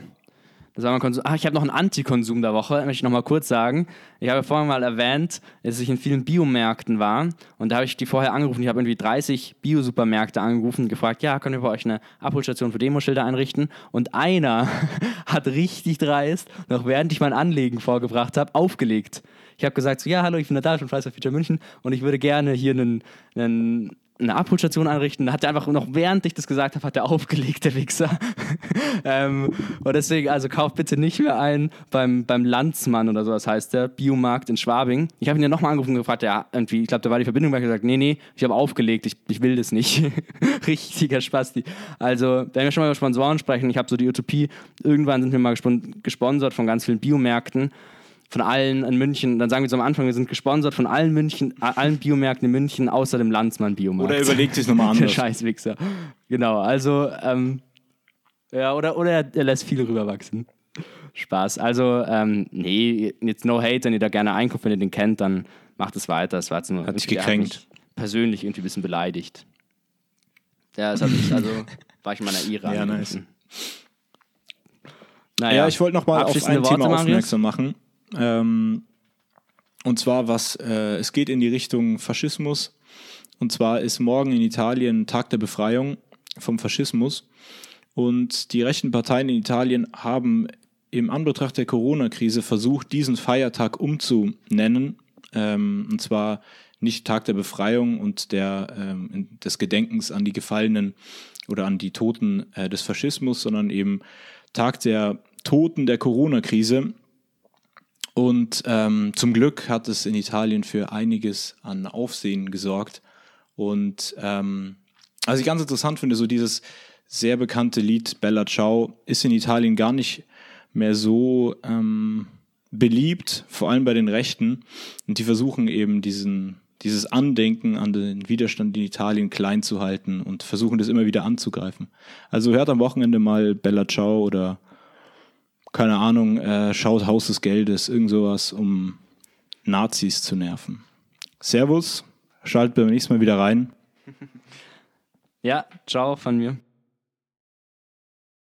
War mein Konsum. Ach, ich habe noch einen Antikonsum der Woche, möchte ich noch mal kurz sagen. Ich habe vorhin mal erwähnt, dass ich in vielen Biomärkten war und da habe ich die vorher angerufen. Ich habe irgendwie 30 Biosupermärkte angerufen und gefragt, ja, können wir bei euch eine Abholstation für Demoschilder einrichten? Und einer <laughs> hat richtig dreist, noch während ich mein Anlegen vorgebracht habe, aufgelegt. Ich habe gesagt, so, ja, hallo, ich bin der David von for Future München und ich würde gerne hier einen, einen eine Abholstation einrichten. Da hat er einfach noch, während ich das gesagt habe, hat er aufgelegt, der Wichser. <laughs> ähm, und deswegen, also kauft bitte nicht mehr ein beim, beim Landsmann oder so, das heißt der Biomarkt in Schwabing. Ich habe ihn ja nochmal angerufen und gefragt, ja, irgendwie, ich glaube, da war die Verbindung, weil ich gesagt, nee, nee, ich habe aufgelegt, ich, ich will das nicht. <laughs> Richtiger Spasti. Also, wenn wir schon mal über Sponsoren sprechen, ich habe so die Utopie, irgendwann sind wir mal gespon gesponsert von ganz vielen Biomärkten von allen in München, dann sagen wir so am Anfang, wir sind gesponsert von allen München, allen Biomärkten in München, außer dem Landsmann Biomarkt. Oder überlegt sich nochmal <laughs> Der anders. Scheißwichser. Genau, also, ähm, ja, oder, oder er, er lässt viel rüberwachsen. Spaß. Also, ähm, nee, jetzt no hate, wenn ihr da gerne einkauft, wenn ihr den kennt, dann macht es weiter. Es war jetzt nur Hat er gekränkt. mich Persönlich irgendwie ein bisschen beleidigt. Ja, das hat mich, also, war ich in meiner Ira. Ja. Ja, Naja, ich wollte noch mal auf ein Worte, Thema aufmerksam machen. Ähm, und zwar, was äh, es geht in die Richtung Faschismus. Und zwar ist morgen in Italien Tag der Befreiung vom Faschismus. Und die rechten Parteien in Italien haben im Anbetracht der Corona-Krise versucht, diesen Feiertag umzunennen. Ähm, und zwar nicht Tag der Befreiung und der, ähm, des Gedenkens an die Gefallenen oder an die Toten äh, des Faschismus, sondern eben Tag der Toten der Corona-Krise. Und ähm, zum Glück hat es in Italien für einiges an Aufsehen gesorgt. Und ähm, was ich ganz interessant finde, so dieses sehr bekannte Lied Bella Ciao ist in Italien gar nicht mehr so ähm, beliebt, vor allem bei den Rechten. Und die versuchen eben diesen, dieses Andenken an den Widerstand in Italien klein zu halten und versuchen das immer wieder anzugreifen. Also hört am Wochenende mal Bella Ciao oder keine Ahnung, äh, schaut Haus des Geldes, irgend sowas, um Nazis zu nerven. Servus, schaltet beim nächsten Mal wieder rein. <laughs> Ja, ciao von mir.